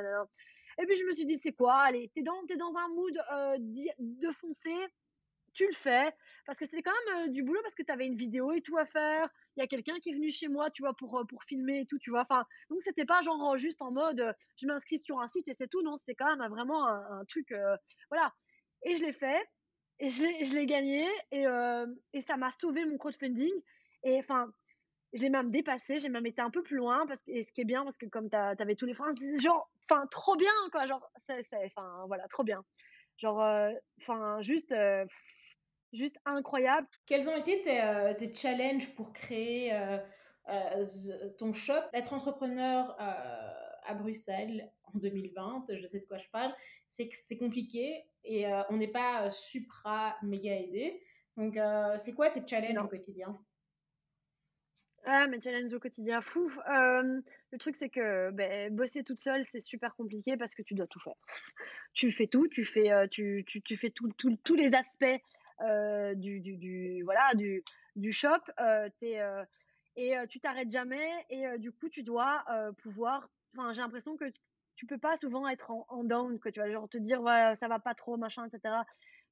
Et puis, je me suis dit, c'est quoi? Allez, t'es dans, dans un mood euh, de foncer, tu le fais parce que c'était quand même du boulot parce que tu avais une vidéo et tout à faire. Il y a quelqu'un qui est venu chez moi, tu vois, pour, pour filmer et tout, tu vois. Enfin, donc c'était pas genre juste en mode je m'inscris sur un site et c'est tout. Non, c'était quand même vraiment un, truc. Voilà. Et je l'ai fait et je l'ai gagné et, et ça m'a sauvé mon crowdfunding. Et enfin, je l'ai même dépassé, j'ai même été un peu plus loin parce et ce qui est bien parce que comme tu avais tous les freins, genre, enfin, trop bien quoi, genre, c'est, enfin, voilà, trop bien. Genre, enfin, juste, juste incroyable. Quels ont été tes, euh, challenges pour créer euh, euh, ton shop? Être entrepreneur à Bruxelles en 2020, je sais de quoi je parle, c'est c'est compliqué et on n'est pas supra méga aidé. Donc, c'est quoi tes challenges au quotidien? Ah, mes challenges au quotidien, fou. le truc, c'est que ben, bosser toute seule, c'est super compliqué parce que tu dois tout faire. [LAUGHS] Tu fais tout, tu fais, tu, tu, tu, fais tout, tous les aspects euh, du, du, voilà, du, du shop. Euh, euh, et tu t'arrêtes jamais. Et du coup, tu dois pouvoir. Enfin, j'ai l'impression que tu peux pas souvent être en, en down, que tu vas genre te dire ouais, ça va pas trop, machin, etc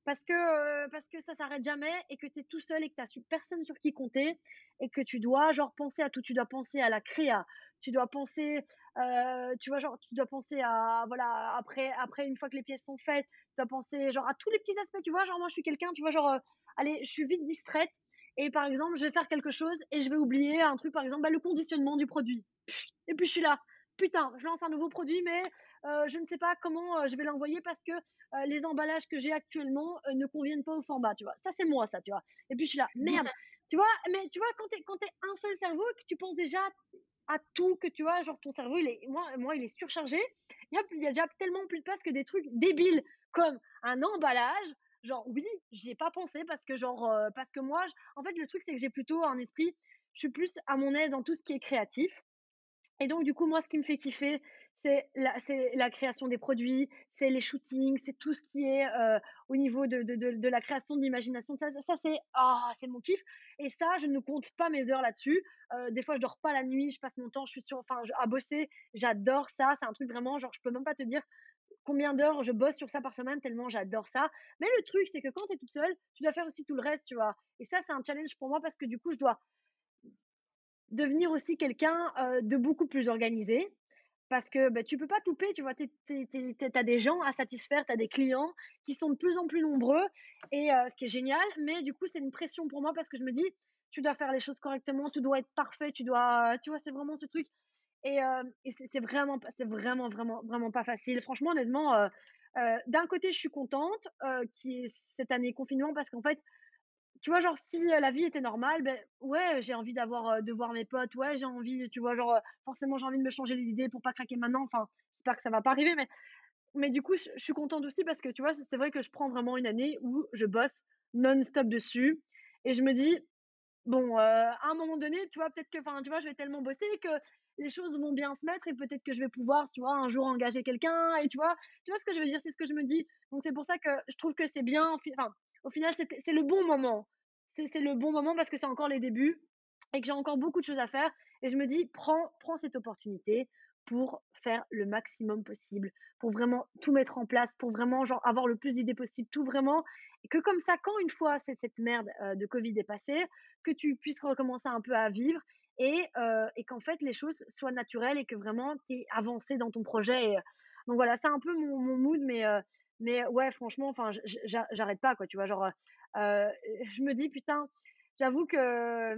parce que parce que ça s'arrête jamais et que tu es tout seul et que tu as personne sur qui compter et que tu dois genre penser à tout. Tu dois penser à la créa. Tu dois penser tu vois genre tu dois penser à voilà après après une fois que les pièces sont faites tu dois penser genre à tous les petits aspects tu vois. Genre moi je suis quelqu'un tu vois genre allez je suis vite distraite et par exemple je vais faire quelque chose et je vais oublier un truc par exemple bah, le conditionnement du produit. Et puis je suis là. Putain je lance un nouveau produit mais euh, je ne sais pas comment euh, je vais l'envoyer parce que euh, les emballages que j'ai actuellement ne conviennent pas au format, tu vois. Ça, c'est moi, ça, tu vois. Et puis, je suis là, merde. tu vois, mais tu vois, quand t'es, quand un seul cerveau, que tu penses déjà à tout, que tu vois, genre ton cerveau, il est, moi, moi il est surchargé. Il y, a, il y a déjà tellement plus de place que des trucs débiles comme un emballage. Genre, oui, j'y ai pas pensé parce que, genre, parce que moi, en fait, le truc, c'est que j'ai plutôt un esprit, je suis plus à mon aise dans tout ce qui est créatif. Et donc, du coup, moi, ce qui me fait kiffer, c'est la, création des produits, c'est les shootings, c'est tout ce qui est euh, au niveau de, la création de l'imagination. Ça, ça c'est ah, c'est mon kiff. Et ça, je ne compte pas mes heures là-dessus. Euh, des fois, je dors pas la nuit, je passe mon temps, je suis sur, enfin, à bosser. J'adore ça. C'est un truc vraiment, genre, je peux même pas te dire combien d'heures je bosse sur ça par semaine, tellement j'adore ça. Mais le truc, c'est que quand tu es toute seule, tu dois faire aussi tout le reste, tu vois. Et ça, c'est un challenge pour moi parce que du coup, je dois devenir aussi quelqu'un euh, de beaucoup plus organisé parce que bah, tu peux pas couper, tu vois, tu as des gens à satisfaire, tu as des clients qui sont de plus en plus nombreux, et ce qui est génial, mais du coup, c'est une pression pour moi parce que je me dis, tu dois faire les choses correctement, tu dois être parfait, tu dois, tu vois, c'est vraiment ce truc. Et, c'est vraiment, c'est vraiment, vraiment, vraiment pas facile. Franchement, honnêtement, d'un côté, je suis contente qui cette année confinement parce qu'en fait, tu vois, genre, si la vie était normale, ben ouais, j'ai envie d'avoir, de voir mes potes, ouais, j'ai envie, tu vois, genre, forcément, j'ai envie de me changer les idées pour pas craquer maintenant. Enfin, j'espère que ça va pas arriver, mais, mais du coup, je, suis contente aussi parce que, tu vois, c'est vrai que je prends vraiment une année où je bosse non-stop dessus et je me dis, bon, à un moment donné, tu vois, peut-être que, enfin, tu vois, je vais tellement bosser que les choses vont bien se mettre et peut-être que je vais pouvoir, tu vois, un jour engager quelqu'un et tu vois, tu vois ce que je veux dire, c'est ce que je me dis. Donc, c'est pour ça que je trouve que c'est bien, enfin, au final, c'est le bon moment. C'est le bon moment parce que c'est encore les débuts et que j'ai encore beaucoup de choses à faire. Et je me dis, prends, prends cette opportunité, pour faire le maximum possible, pour vraiment tout mettre en place, pour vraiment genre avoir le plus d'idées possible, tout vraiment. Et que comme ça, quand une fois cette merde de Covid est passée, que tu puisses recommencer un peu à vivre et, et qu'en fait les choses soient naturelles et que vraiment tu es avancé dans ton projet. donc voilà, c'est un peu mon mood, mais, mais ouais, franchement, enfin, j'arrête pas quoi, tu vois, genre, je me dis putain, j'avoue que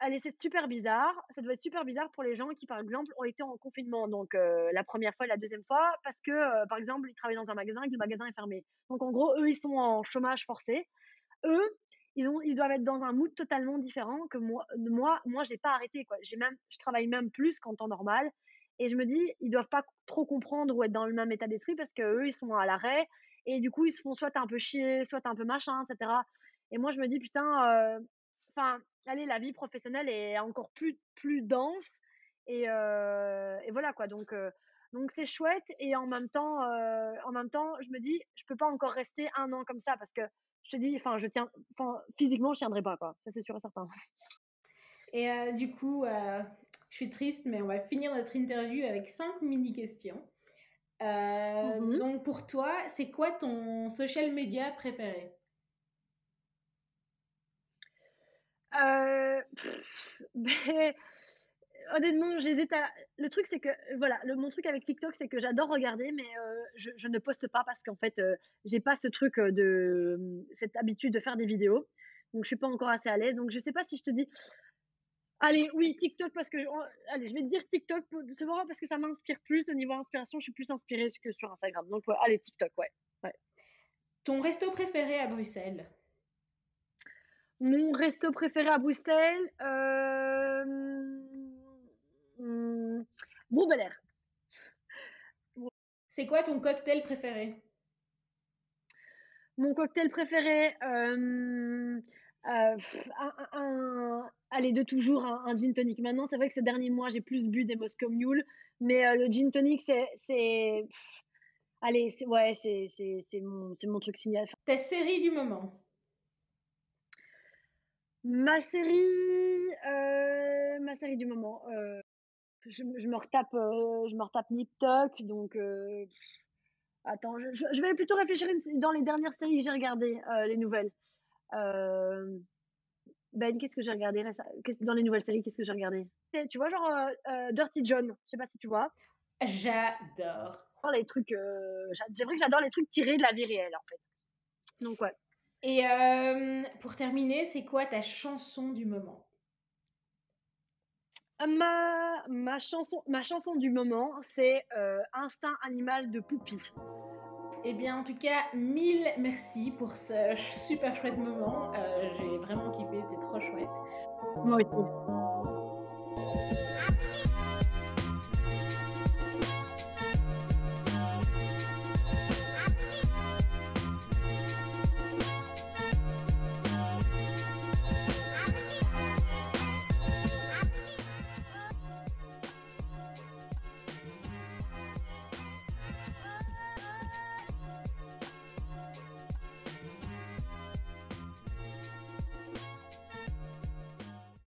Allez, c'est super bizarre. Ça doit être super bizarre pour les gens qui, par exemple, ont été en confinement. Donc, la première fois et la deuxième fois, parce que, par exemple, ils travaillent dans un magasin et que le magasin est fermé. Donc, en gros, eux, ils sont en chômage forcé. Eux, ils, ont, ils doivent être dans un mood totalement différent que moi. Moi, moi j'ai pas arrêté. Quoi. J'ai même, je travaille même plus qu'en temps normal. Et je me dis, ils doivent pas trop comprendre ou être dans le même état d'esprit parce qu'eux, ils sont à l'arrêt. Et du coup, ils se font soit un peu chier, soit un peu machin, etc. Et moi, je me dis, putain, enfin, allez, la vie professionnelle est encore plus, plus dense. Et, et voilà quoi. Donc, donc c'est chouette. Et en même temps, en même temps, je me dis, je peux pas encore rester un an comme ça parce que je te dis, enfin, je tiens, physiquement, je tiendrai pas quoi. Ça c'est sûr et certain. Et du coup, je suis triste, mais on va finir notre interview avec cinq mini questions. Mmh donc pour toi, c'est quoi ton social media préféré? Euh, [LAUGHS] ben, honnêtement, j'hésite à. Le truc, c'est que, voilà, le, mon truc avec TikTok, c'est que j'adore regarder, mais euh, je, je, ne poste pas parce qu'en fait, euh, j'ai pas ce truc de. cette habitude de faire des vidéos. Donc, je suis pas encore assez à l'aise. Donc, je sais pas si je te dis. Allez, oui, TikTok, parce que. allez, je vais te dire TikTok, c'est vraiment parce que ça m'inspire plus. Au niveau inspiration, je suis plus inspirée que sur Instagram. Donc, allez, TikTok, ouais. ouais. Ton resto préféré à Bruxelles? Mon resto préféré à Bruxelles, euh... Hmm, C'est quoi ton cocktail préféré? Mon cocktail préféré, euh... Euh, un, allez, de toujours, un, gin tonic. Maintenant, c'est vrai que ces derniers mois, j'ai plus bu des Moscow Mule, mais euh, le gin tonic, c'est. Allez, ouais, c'est mon, mon truc signal. Ta série du moment Ma série, euh, ma série du moment. Euh, je, me retape, je me retape TikTok, donc attends, je, vais plutôt réfléchir dans les dernières séries que j'ai regardées, les nouvelles. Ben, qu'est-ce que j'ai regardé dans les nouvelles séries Qu'est-ce que j'ai regardé? Tu vois, genre Dirty John. Je sais pas si tu vois. J'adore. Les trucs, c'est vrai que j'adore les trucs tirés de la vie réelle, en fait. Donc ouais. Et euh, pour terminer, c'est quoi ta chanson du moment? Ma, ma, chanson, ma chanson du moment, c'est euh, Instinct animal de Poupie. Eh bien, en tout cas, mille merci pour ce super chouette moment. Euh, j'ai vraiment kiffé, c'était trop chouette. Moi aussi.